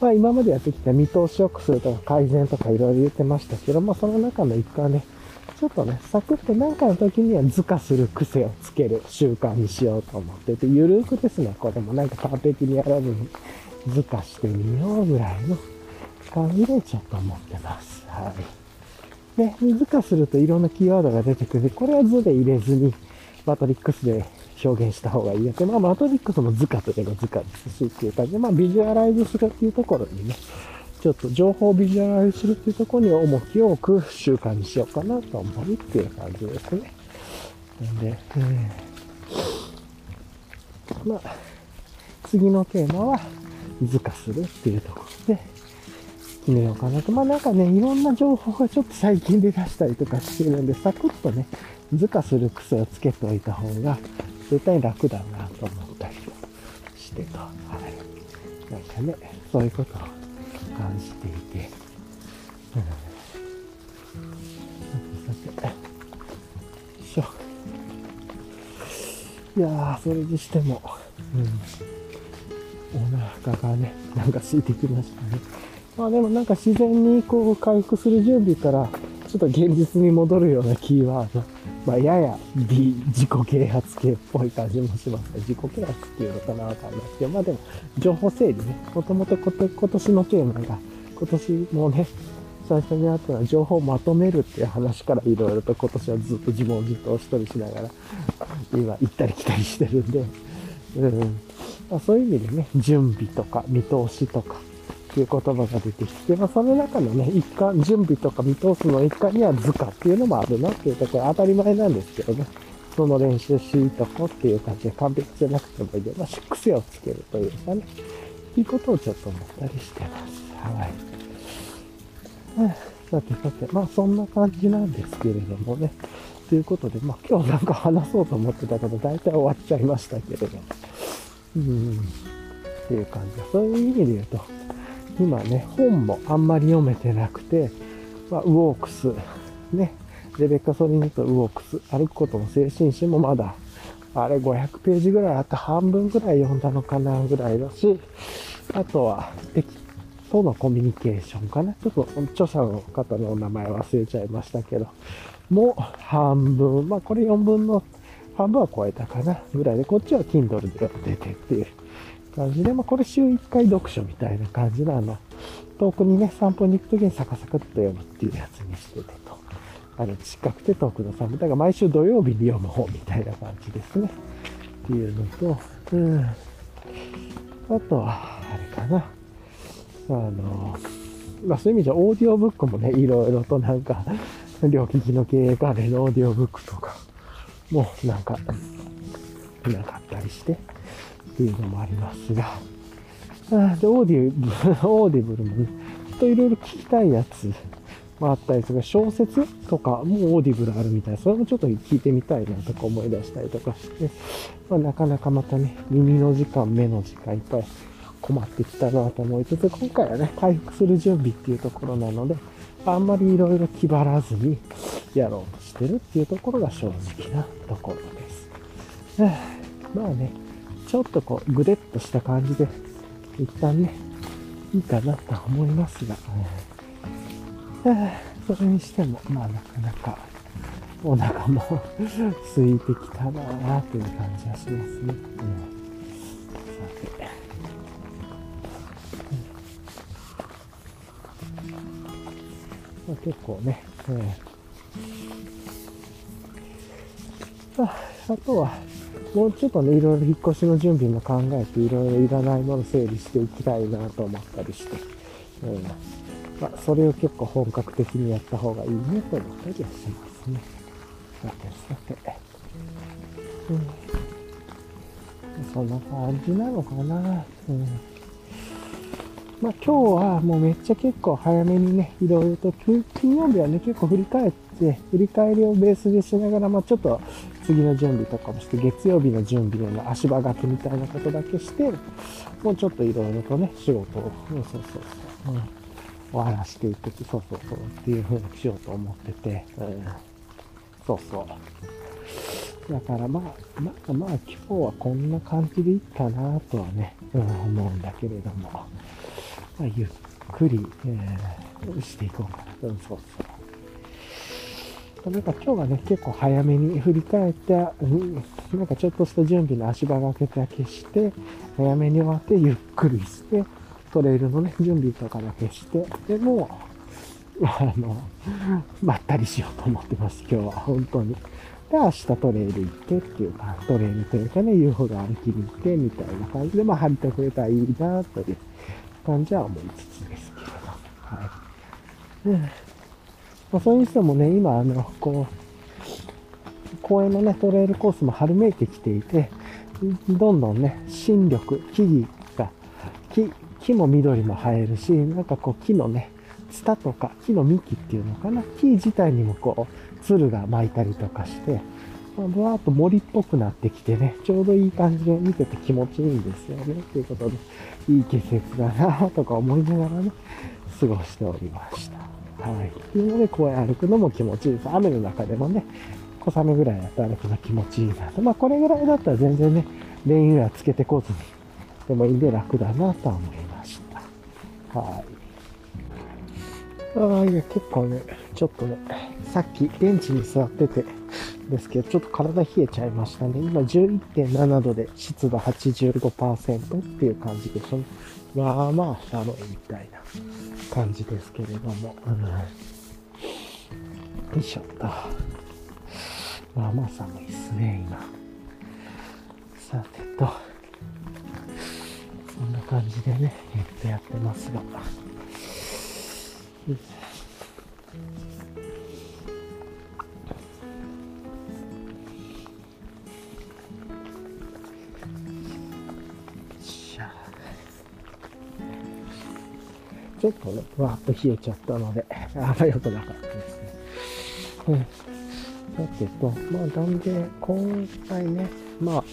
まあ今までやってきた見通し良くするとか改善とかいろいろ言ってましたけども、その中の一環ね、ちょっとね、サクッと何かの時には図化する癖をつける習慣にしようと思ってて、ゆるーくですね、これもなんか完璧にやらずに図化してみようぐらいの感じでちょっと思ってます。はい。で、図化するといろんなキーワードが出てくる。これは図で入れずに、マトリックスで表現した方がいいやつ。まあ、マトリックスも図化といえば図化ですしっていう感じで、まあ、ビジュアライズするっていうところにね、ちょっと情報をビジュアライズするっていうところに重きを置く習慣にしようかなと思うっていう感じですね。なんで、えーまあ、次のテーマは図化するっていうところで決めようかなと。まあなんかね、いろんな情報がちょっと最近で出したりとかしてるんで、サクッとね、図化する癖をつけておいた方が絶対楽だなと思ったりしてと。はい。なんかね、そういうことを感じていて。うん、さてさて。よいしょ。いやー、それにしても、うん。お腹がね、なんか空いてきましたね。まあでもなんか自然にこう回復する準備から、ちょっと現実に戻るようなキーワード。まあやや美、自己啓発系っぽい感じもしますね。自己啓発っていうのかなわかんないですけど、まあでも、情報整理ね。もともと今年のテーマが、今年もね、最初にあったのは情報をまとめるっていう話からいろいろと今年はずっと自問自答したりしながら、今行ったり来たりしてるんで、うんまあ、そういう意味でね、準備とか見通しとかっていう言葉が出てきて、まあ、その中のね、一環、準備とか見通すの一環には図鑑っていうのもあるなっていうところ当たり前なんですけどね、その練習しとこっていう感じで完璧じゃなくてもいいで、まあ、癖をつけるというかね、っていうことをちょっと思ったりしてます。はい。さてさて、まあそんな感じなんですけれどもね。ということで、まあ今日なんか話そうと思ってたけど、大体終わっちゃいましたけれども。うん。っていう感じで、そういう意味で言うと、今ね、本もあんまり読めてなくて、まあ、ウォークス、ね、レベッカ・ソリニとウォークス、歩くことの精神史もまだ、あれ500ページぐらいあって半分ぐらい読んだのかなぐらいだし、あとは、敵とのコミュニケーションかな。ちょっと著者の方のお名前忘れちゃいましたけど、もう半分、まあこれ4分の半分は超えたかなぐらいで、こっちは Kindle で読んでてっていう感じで、まあこれ週1回読書みたいな感じのあの、遠くにね、散歩に行くときにサカサカっと読むっていうやつにしててと。あの、近くて遠くの散歩。だから毎週土曜日に読む方みたいな感じですね。っていうのと、うん。あとは、あれかな。あの、まあそういう意味じゃオーディオブックもね、いろいろとなんか、両利きの経営関連のオーディオブックとかもなんか、なかったりしてっていうのもありますが、あで、 Audible、Audible もね、ちょっといろいろ聞きたいやつもあったりする小説とかも Audible あるみたい。それもちょっと聞いてみたいなとか思い出したりとかして、まあ、なかなかまたね、耳の時間、目の時間いっぱい困ってきたなと思いつつ、今回はね、回復する準備っていうところなので、あんまりいろいろ気張らずにやろうとしてるっていうところが正直なところです。まあね、ちょっとこう、ぐでっとした感じで、一旦ね、いいかなと思いますが、はあそれにしても、まあなかなか、お腹も 空いてきたなぁという感じはしますね。うん、さて。まあ、結構ね、えーああとは、もうちょっとね、いろいろ引っ越しの準備も考えて、いろいろいらないもの整理していきたいなと思ったりして、うんまあ、それを結構本格的にやった方がいいねと思ったりはしますね。さてさて。うん、そんな感じなのかな。うんまあ、今日はもうめっちゃ結構早めにね、いろいろと、金金曜日はね、結構振り返って、で振り返りをベースでしながら、まあちょっと次の準備とかもして、月曜日の準備の足場掛けみたいなことだけして、もうちょっといろいろとね、仕事を、そうそうそう、うん、終わらしていくって、そうそうそうっていう風にしようと思ってて、うん、そうそう。だからまあ、まあまあ今日はこんな感じでいいかなとはね、うん、思うんだけれども、まあ、ゆっくり、えーしていこうかな。うん、そうそう。なんか今日はね、結構早めに振り返って、なんかちょっとした準備の足場がけだけして、早めに終わってゆっくりして、トレイルのね、準備とかだけして、でも、あの、まったりしようと思ってます、今日は、本当に。で、明日トレイル行ってっていうか、トレイルというかね、UFO が歩きに行ってみたいな感じで、まあ、張りてくれたらいいな、という感じは思いつつですけれど。はい。うん。まあ、そういう人もね、今、あの、こう、公園のね、トレイルコースも春めいてきていて、どんどんね、新緑、木々が、木、木も緑も生えるし、なんかこう木のね、ツタとか木の幹っていうのかな、木自体にもこう、鶴が巻いたりとかして、まあ、ぶわーっと森っぽくなってきてね、ちょうどいい感じで見てて気持ちいいんですよね。ということで、いい季節だなとか思いながらね、過ごしておりました。はい。というので、公園歩くのも気持ちいいです。雨の中でもね、小雨ぐらいだと歩くの気持ちいいなと。まあ、これぐらいだったら全然ね、レインウェアつけてこずに、でもいいんで楽だなと思いました。はい。ああ、いや、結構ね、ちょっとね、さっきベンチに座ってて、ですけど、ちょっと体冷えちゃいましたね。今11.7度で湿度85%っていう感じでしょ。まあまあ寒いみたいな感じですけれども。うん、よいしょっと。まあまあ寒いっすね、今。さてと、そんな感じでね、えっとやってますが。ちょっとね、わーっと冷えちゃったので、あんま良くなかったですね。うん。だけど、まあ、なんで、今回ね、まあ、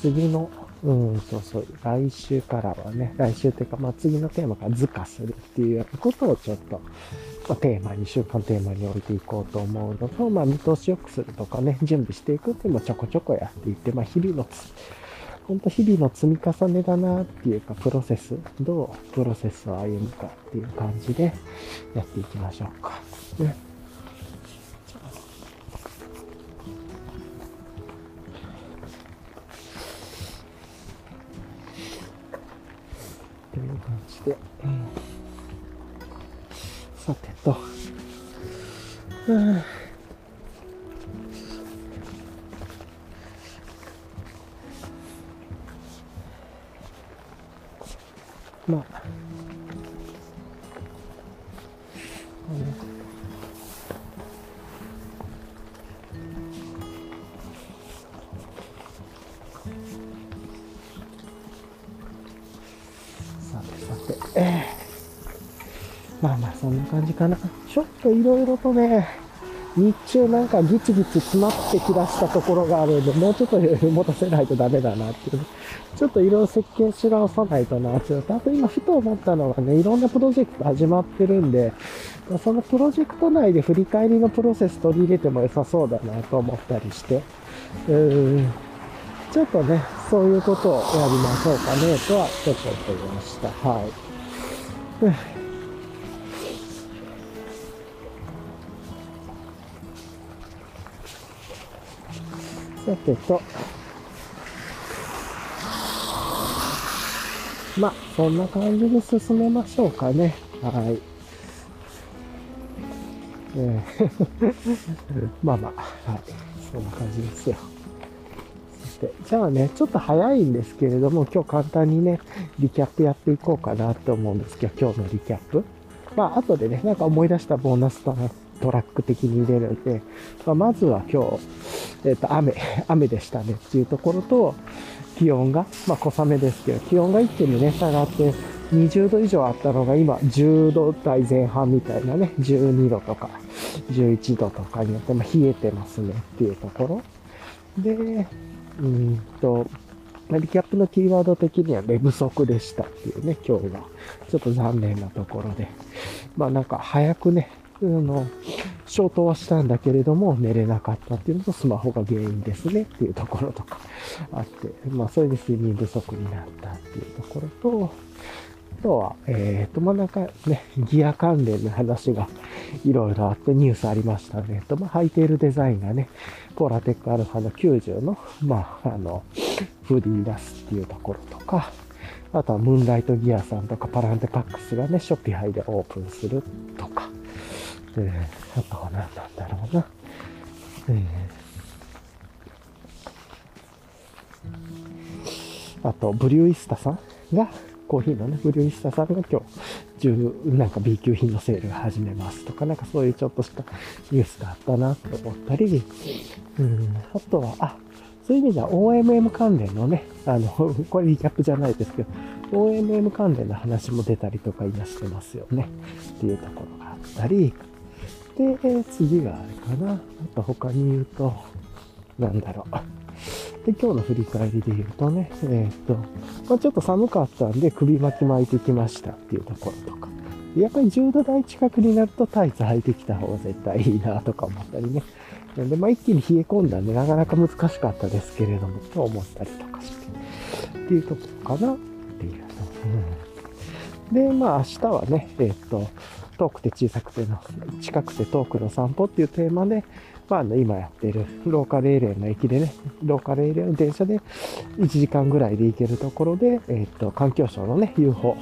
次の、うん、そうそう、来週からはね、来週っていうか、まあ、次のテーマが図化するっていうことをちょっと、まあ、テーマに、週間テーマに置いていこうと思うのと、まあ、見通し良くするとかね、準備していくっていうのもちょこちょこやっていって、まあ、日々のつ、ほんと日々の積み重ねだなっていうか、プロセス、どうプロセスを歩むかっていう感じでやっていきましょうか。ね。という感じで、さてと、うんまあ、まあまあそんな感じかな。ちょっといろいろとね、日中なんかギチギチ詰まってきだしたところがあるんで、もうちょっと持たせないとダメだなっていう。ちょっといろいろ設計し直さないとなっていうあと今ふと思ったのはね、いろんなプロジェクト始まってるんで、そのプロジェクト内で振り返りのプロセス取り入れても良さそうだなと思ったりして、うーん、ちょっとね、そういうことをやりましょうかね、とはちょっと思いました。はい。さてと、まあ、そんな感じで進めましょうかね。はい。え まあまあ、はい。そんな感じですよ。そして、じゃあね、ちょっと早いんですけれども、今日簡単にね、リキャップやっていこうかなと思うんですけど、今日のリキャップ。まあ、後でね、なんか思い出したボーナスとトラック的に入れるんで、まあ、まずは今日、えっ、ー、と、雨、雨でしたねっていうところと、気温が、まあ小雨ですけど、気温が一気にね、下がって、20度以上あったのが今10度台前半みたいなね、12度とか11度とかによって、まあ、冷えてますねっていうところ。で、うんと、リキャップのキーワード的には寝不足でしたっていうね、今日が。ちょっと残念なところで。まあなんか早くね、あの、消灯はしたんだけれども寝れなかったっていうのとスマホが原因ですねっていうところとかあって、まあそれで睡眠不足になったっていうところと、あとは、えっ、ー、と、まあ、なんかね、ギア関連の話がいろいろあってニュースありましたね。と、まあ、履いているデザインがね、ポラテックアルファの90の、まあ、あの、フーディー出すっていうところとか、あとはムーンライトギアさんとかパランテパックスがね、ショピハイでオープンするとか、えー、あとは何なんだろうな。えー、あと、ブリューイスタさんが、コーヒーのね、ブリューイスタさんが今日、10なんか B 級品のセールが始めますとか、なんかそういうちょっとしたニュースがあったなと思ったり、うん、あとは、あ、そういう意味では OMM 関連のね、あの、これリキャップじゃないですけど、OMM 関連の話も出たりとか今してますよね。っていうところがあったり、で、次があれかな。あと他に言うと、なんだろう。で、今日の振り返りで言うとね、えー、っと、まあ、ちょっと寒かったんで首巻き巻いてきましたっていうところとか。やっぱり10度台近くになるとタイツ履いてきた方が絶対いいなとか思ったりね。なんで、まあ、一気に冷え込んだんで、なかなか難しかったですけれども、と思ったりとかして、っていうとこかなっていう。うん、で、まあ、明日はね、えー、っと、遠くて小さくての、近くて遠くの散歩っていうテーマで、まあ、あの、今やってるローカルエリアの駅でね、ローカルエリアの電車で1時間ぐらいで行けるところで、えっ、と、環境省のね、UFO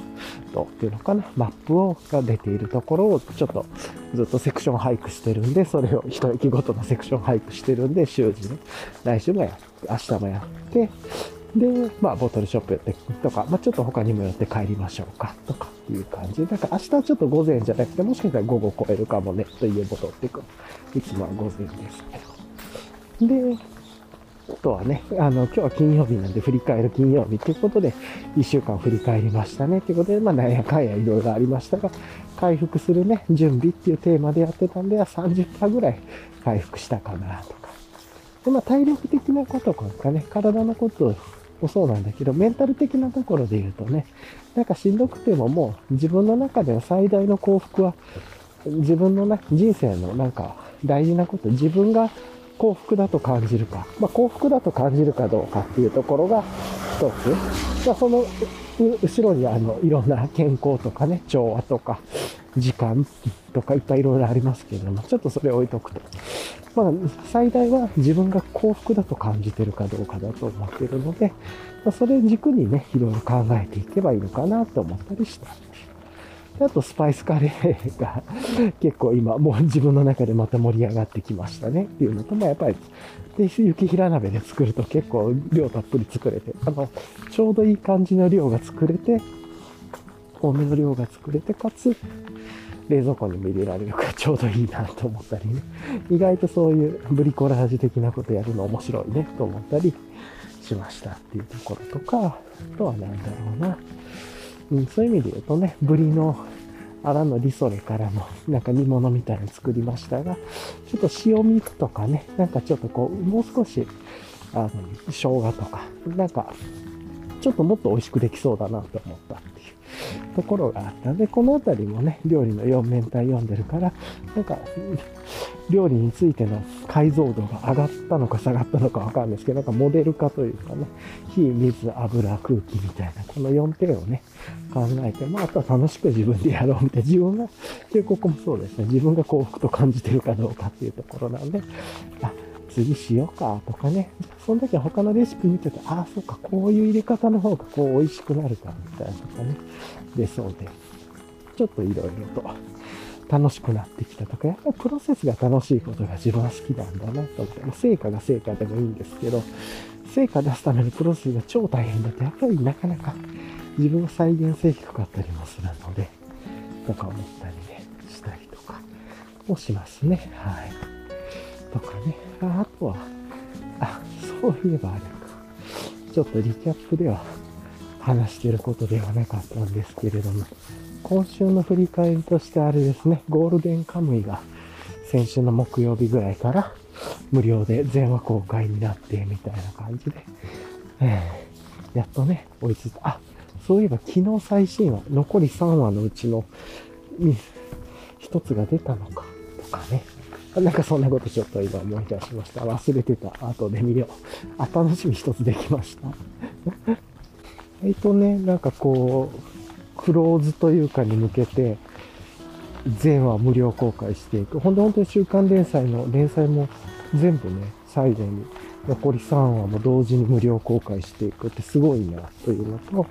とっていうのかな、マップを、が出ているところをちょっとずっとセクションハイクしてるんで、それを一駅ごとのセクションハイクしてるんで、週次ね、来週もや、明日もやって、で、まあ、ボトルショップ寄ってとか、まあ、ちょっと他にも寄って帰りましょうか、とかいう感じ。だから明日はちょっと午前じゃなくて、もしかしたら午後超えるかもね、と家戻ってく。いつもは午前ですけど。で、あとはね、あの、今日は金曜日なんで振り返る金曜日っていうことで、1週間振り返りましたね。っていうことで、まあ、なんやかんやいろいろありましたが、回復するね、準備っていうテーマでやってたんで、30%ぐらい回復したかな、とか。で、まあ、体力的なことかね、体のことをもそうなんだけど、メンタル的なところで言うとね、なんかしんどくてももう自分の中での最大の幸福は、自分のな人生のなんか大事なこと、自分が幸福だと感じるか、まあ、幸福だと感じるかどうかっていうところが一つ。まあ、その後ろにあの、いろんな健康とかね、調和とか、時間とかいっぱいいろいろありますけれども、ちょっとそれ置いとくと。まあ、最大は自分が幸福だと感じてるかどうかだと思ってるので、まあ、それ軸にね、いろいろ考えていけばいいのかなと思ったりしたあと、スパイスカレーが 結構今、もう自分の中でまた盛り上がってきましたねっていうのと、まあ、やっぱり、で、雪平鍋で作ると結構量たっぷり作れて、あの、ちょうどいい感じの量が作れて、多めの量が作れて、かつ、冷蔵庫にも入れられるからちょうどいいなと思ったりね。意外とそういうブリコラージュ的なことやるの面白いねと思ったりしましたっていうところとか、あとは何だろうな。うん、そういう意味で言うとね、ブリのアラのリソレからもなんか煮物みたいに作りましたが、ちょっと塩味とかね、なんかちょっとこう、もう少し、あの、生姜とか、なんか、ちょっともっと美味しくできそうだなと思ったっところがあったんで、このあたりもね、料理の4面体読んでるから、なんか、料理についての解像度が上がったのか下がったのかわかんないですけど、なんかモデル化というかね、火、水、油、空気みたいな、この4点をね、考えて、まあ、あとは楽しく自分でやろうみたいな、自分が、結構ここもそうですね、自分が幸福と感じてるかどうかっていうところなんで、あ、次しようかとかね、その時は他のレシピ見てて、ああ、そうか、こういう入れ方の方がこう美味しくなるかみたいなとかね、出そうで、ちょっといろいろと楽しくなってきたとか、やっぱりプロセスが楽しいことが自分は好きなんだなと思って、成果が成果でもいいんですけど、成果出すためのプロセスが超大変だと、やっぱりなかなか自分が再現性低かったりもするので、とか思ったりね、したりとかもしますね。はい。とかね。あとは、あ、そういえばあれか。ちょっとリキャップでは話してることではなかったんですけれども、今週の振り返りとしてあれですね、ゴールデンカムイが先週の木曜日ぐらいから無料で全話公開になってみたいな感じで、えー、やっとね、追いついた。あ、そういえば昨日最新話、残り3話のうちの1つが出たのか、とかね。なんかそんなことちょっと今思い出しました。忘れてた。後で見よう。あ、楽しみ一つできました。えっとね、なんかこう、クローズというかに向けて、全話無料公開していく。ほんと本当に週刊連載の連載も全部ね、最後に残り3話も同時に無料公開していくってすごいなというのと、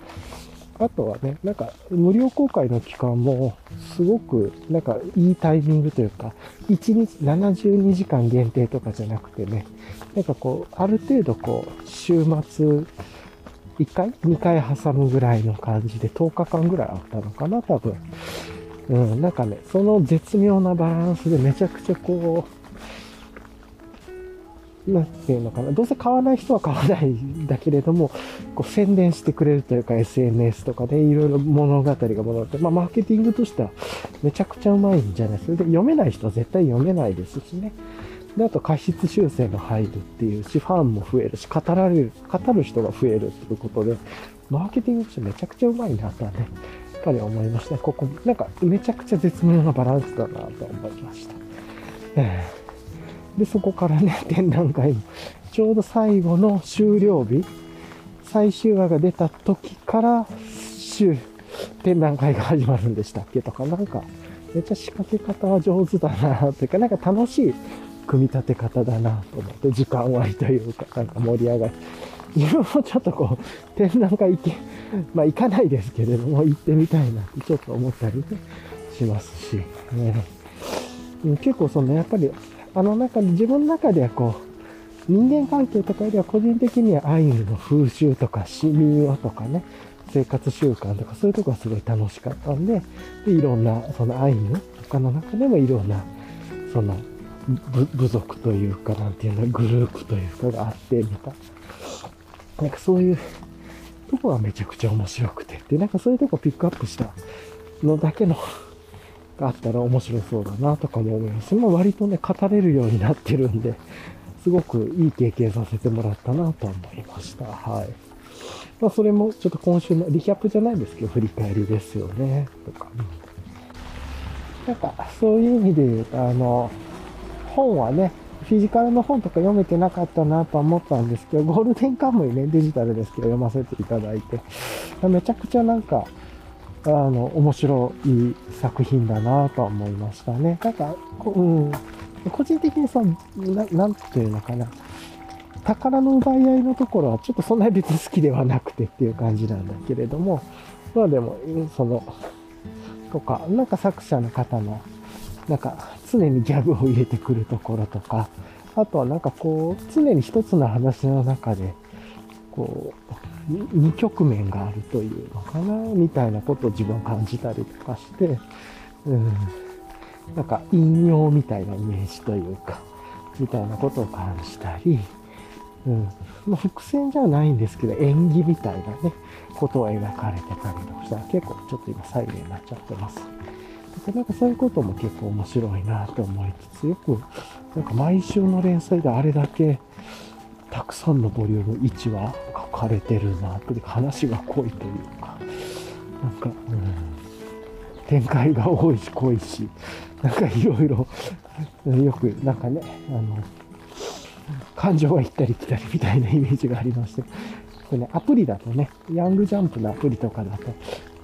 あとはね、なんか無料公開の期間もすごくなんかいいタイミングというか、1日72時間限定とかじゃなくてね、なんかこう、ある程度こう、週末1回 ?2 回挟むぐらいの感じで10日間ぐらいあったのかな、多分。うん、なんかね、その絶妙なバランスでめちゃくちゃこう、なんていうのかな、どうせ買わない人は買わないんだけれども、こう宣伝してくれるというか SNS とかでいろいろ物語が物語まあマーケティングとしてはめちゃくちゃうまいんじゃないですか？で、読めない人は絶対読めないですしね。で、あと過失修正が入るっていうし、ファンも増えるし、語られる、語る人が増えるっていうことで、マーケティングとしてめちゃくちゃうまいなとはね、やっぱり思いました。ここ、なんかめちゃくちゃ絶妙なバランスだなと思いました。えーで、そこからね、展覧会も、ちょうど最後の終了日、最終話が出た時から、週、展覧会が始まるんでしたっけとか、なんか、めっちゃ仕掛け方は上手だなというか、なんか楽しい組み立て方だなと思って、時間割というか、なんか盛り上がり。自分もちょっとこう、展覧会行け、まあ行かないですけれども、行ってみたいなってちょっと思ったり、ね、しますし、ね、結構その、やっぱりあの中で、自分の中ではこう、人間関係とかよりは個人的にはアイヌの風習とか市民話とかね、生活習慣とかそういうとこがすごい楽しかったんで、でいろんな、そのアイヌとかの中でもいろんな、その部族というか、なんていうの、グループというかがあって、みたいな。なんかそういうとこがめちゃくちゃ面白くて、で、なんかそういうとこピックアップしたのだけのがあったら面白そうだなとかも思います。まあ割とね、語れるようになってるんで、すごくいい経験させてもらったなと思いました。はい。まあそれもちょっと今週のリキャップじゃないですけど、振り返りですよね。とか。なんか、そういう意味で言うと、あの、本はね、フィジカルの本とか読めてなかったなと思ったんですけど、ゴールデンカムイね、デジタルですけど読ませていただいて、めちゃくちゃなんか、あの、面白い作品だなとは思いましたね。なんか、うん、個人的にその、ななんていうのかな。宝の奪い合いのところはちょっとそんなに別に好きではなくてっていう感じなんだけれども、まあでも、その、とか、なんか作者の方の、なんか常にギャグを入れてくるところとか、あとはなんかこう、常に一つの話の中で、こう、2局面があるというのかな、みたいなことを自分は感じたりとかして、うん、なんか引用みたいなイメージというか、みたいなことを感じたり、うん、まあ、伏線じゃないんですけど、演技みたいなね、ことを描かれてたりとかしたら結構ちょっと今サイレンになっちゃってます。なんかそういうことも結構面白いなと思いつつ、よく、なんか毎週の連載であれだけ、たくさんのボリューム1話書かれてるなって話が濃いというか。なんか、うん、展開が多いし濃いしなんかいろいろよくなんかねあの感情が行ったり来たりみたいなイメージがありまして。これねアプリだとねヤングジャンプのアプリとかだと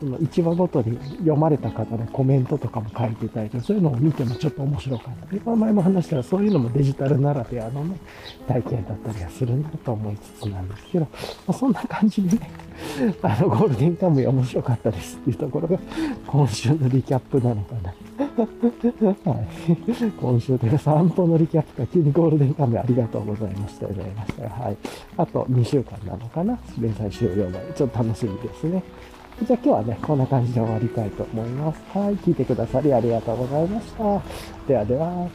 その1話ごとに読まれた方のコメントとかも書いてたりとかそういうのを見てもちょっと面白かった。で、まあ、前も話したらそういうのもデジタルならではのね体験だったりはするなと思いつつなんですけど、まあ、そんな感じでね あのゴールデンカムイ面白かったですっていうところが今週のリキャップなのかな。はい、今週というか散歩のリキャップか急にゴールデンカムイありがとうございましたございました。はい、あと2週間なのかな。連載終了まで。ちょっと楽しみですね。じゃあ今日はね、こんな感じで終わりたいと思います。はい、聞いてくださりありがとうございました。ではでは。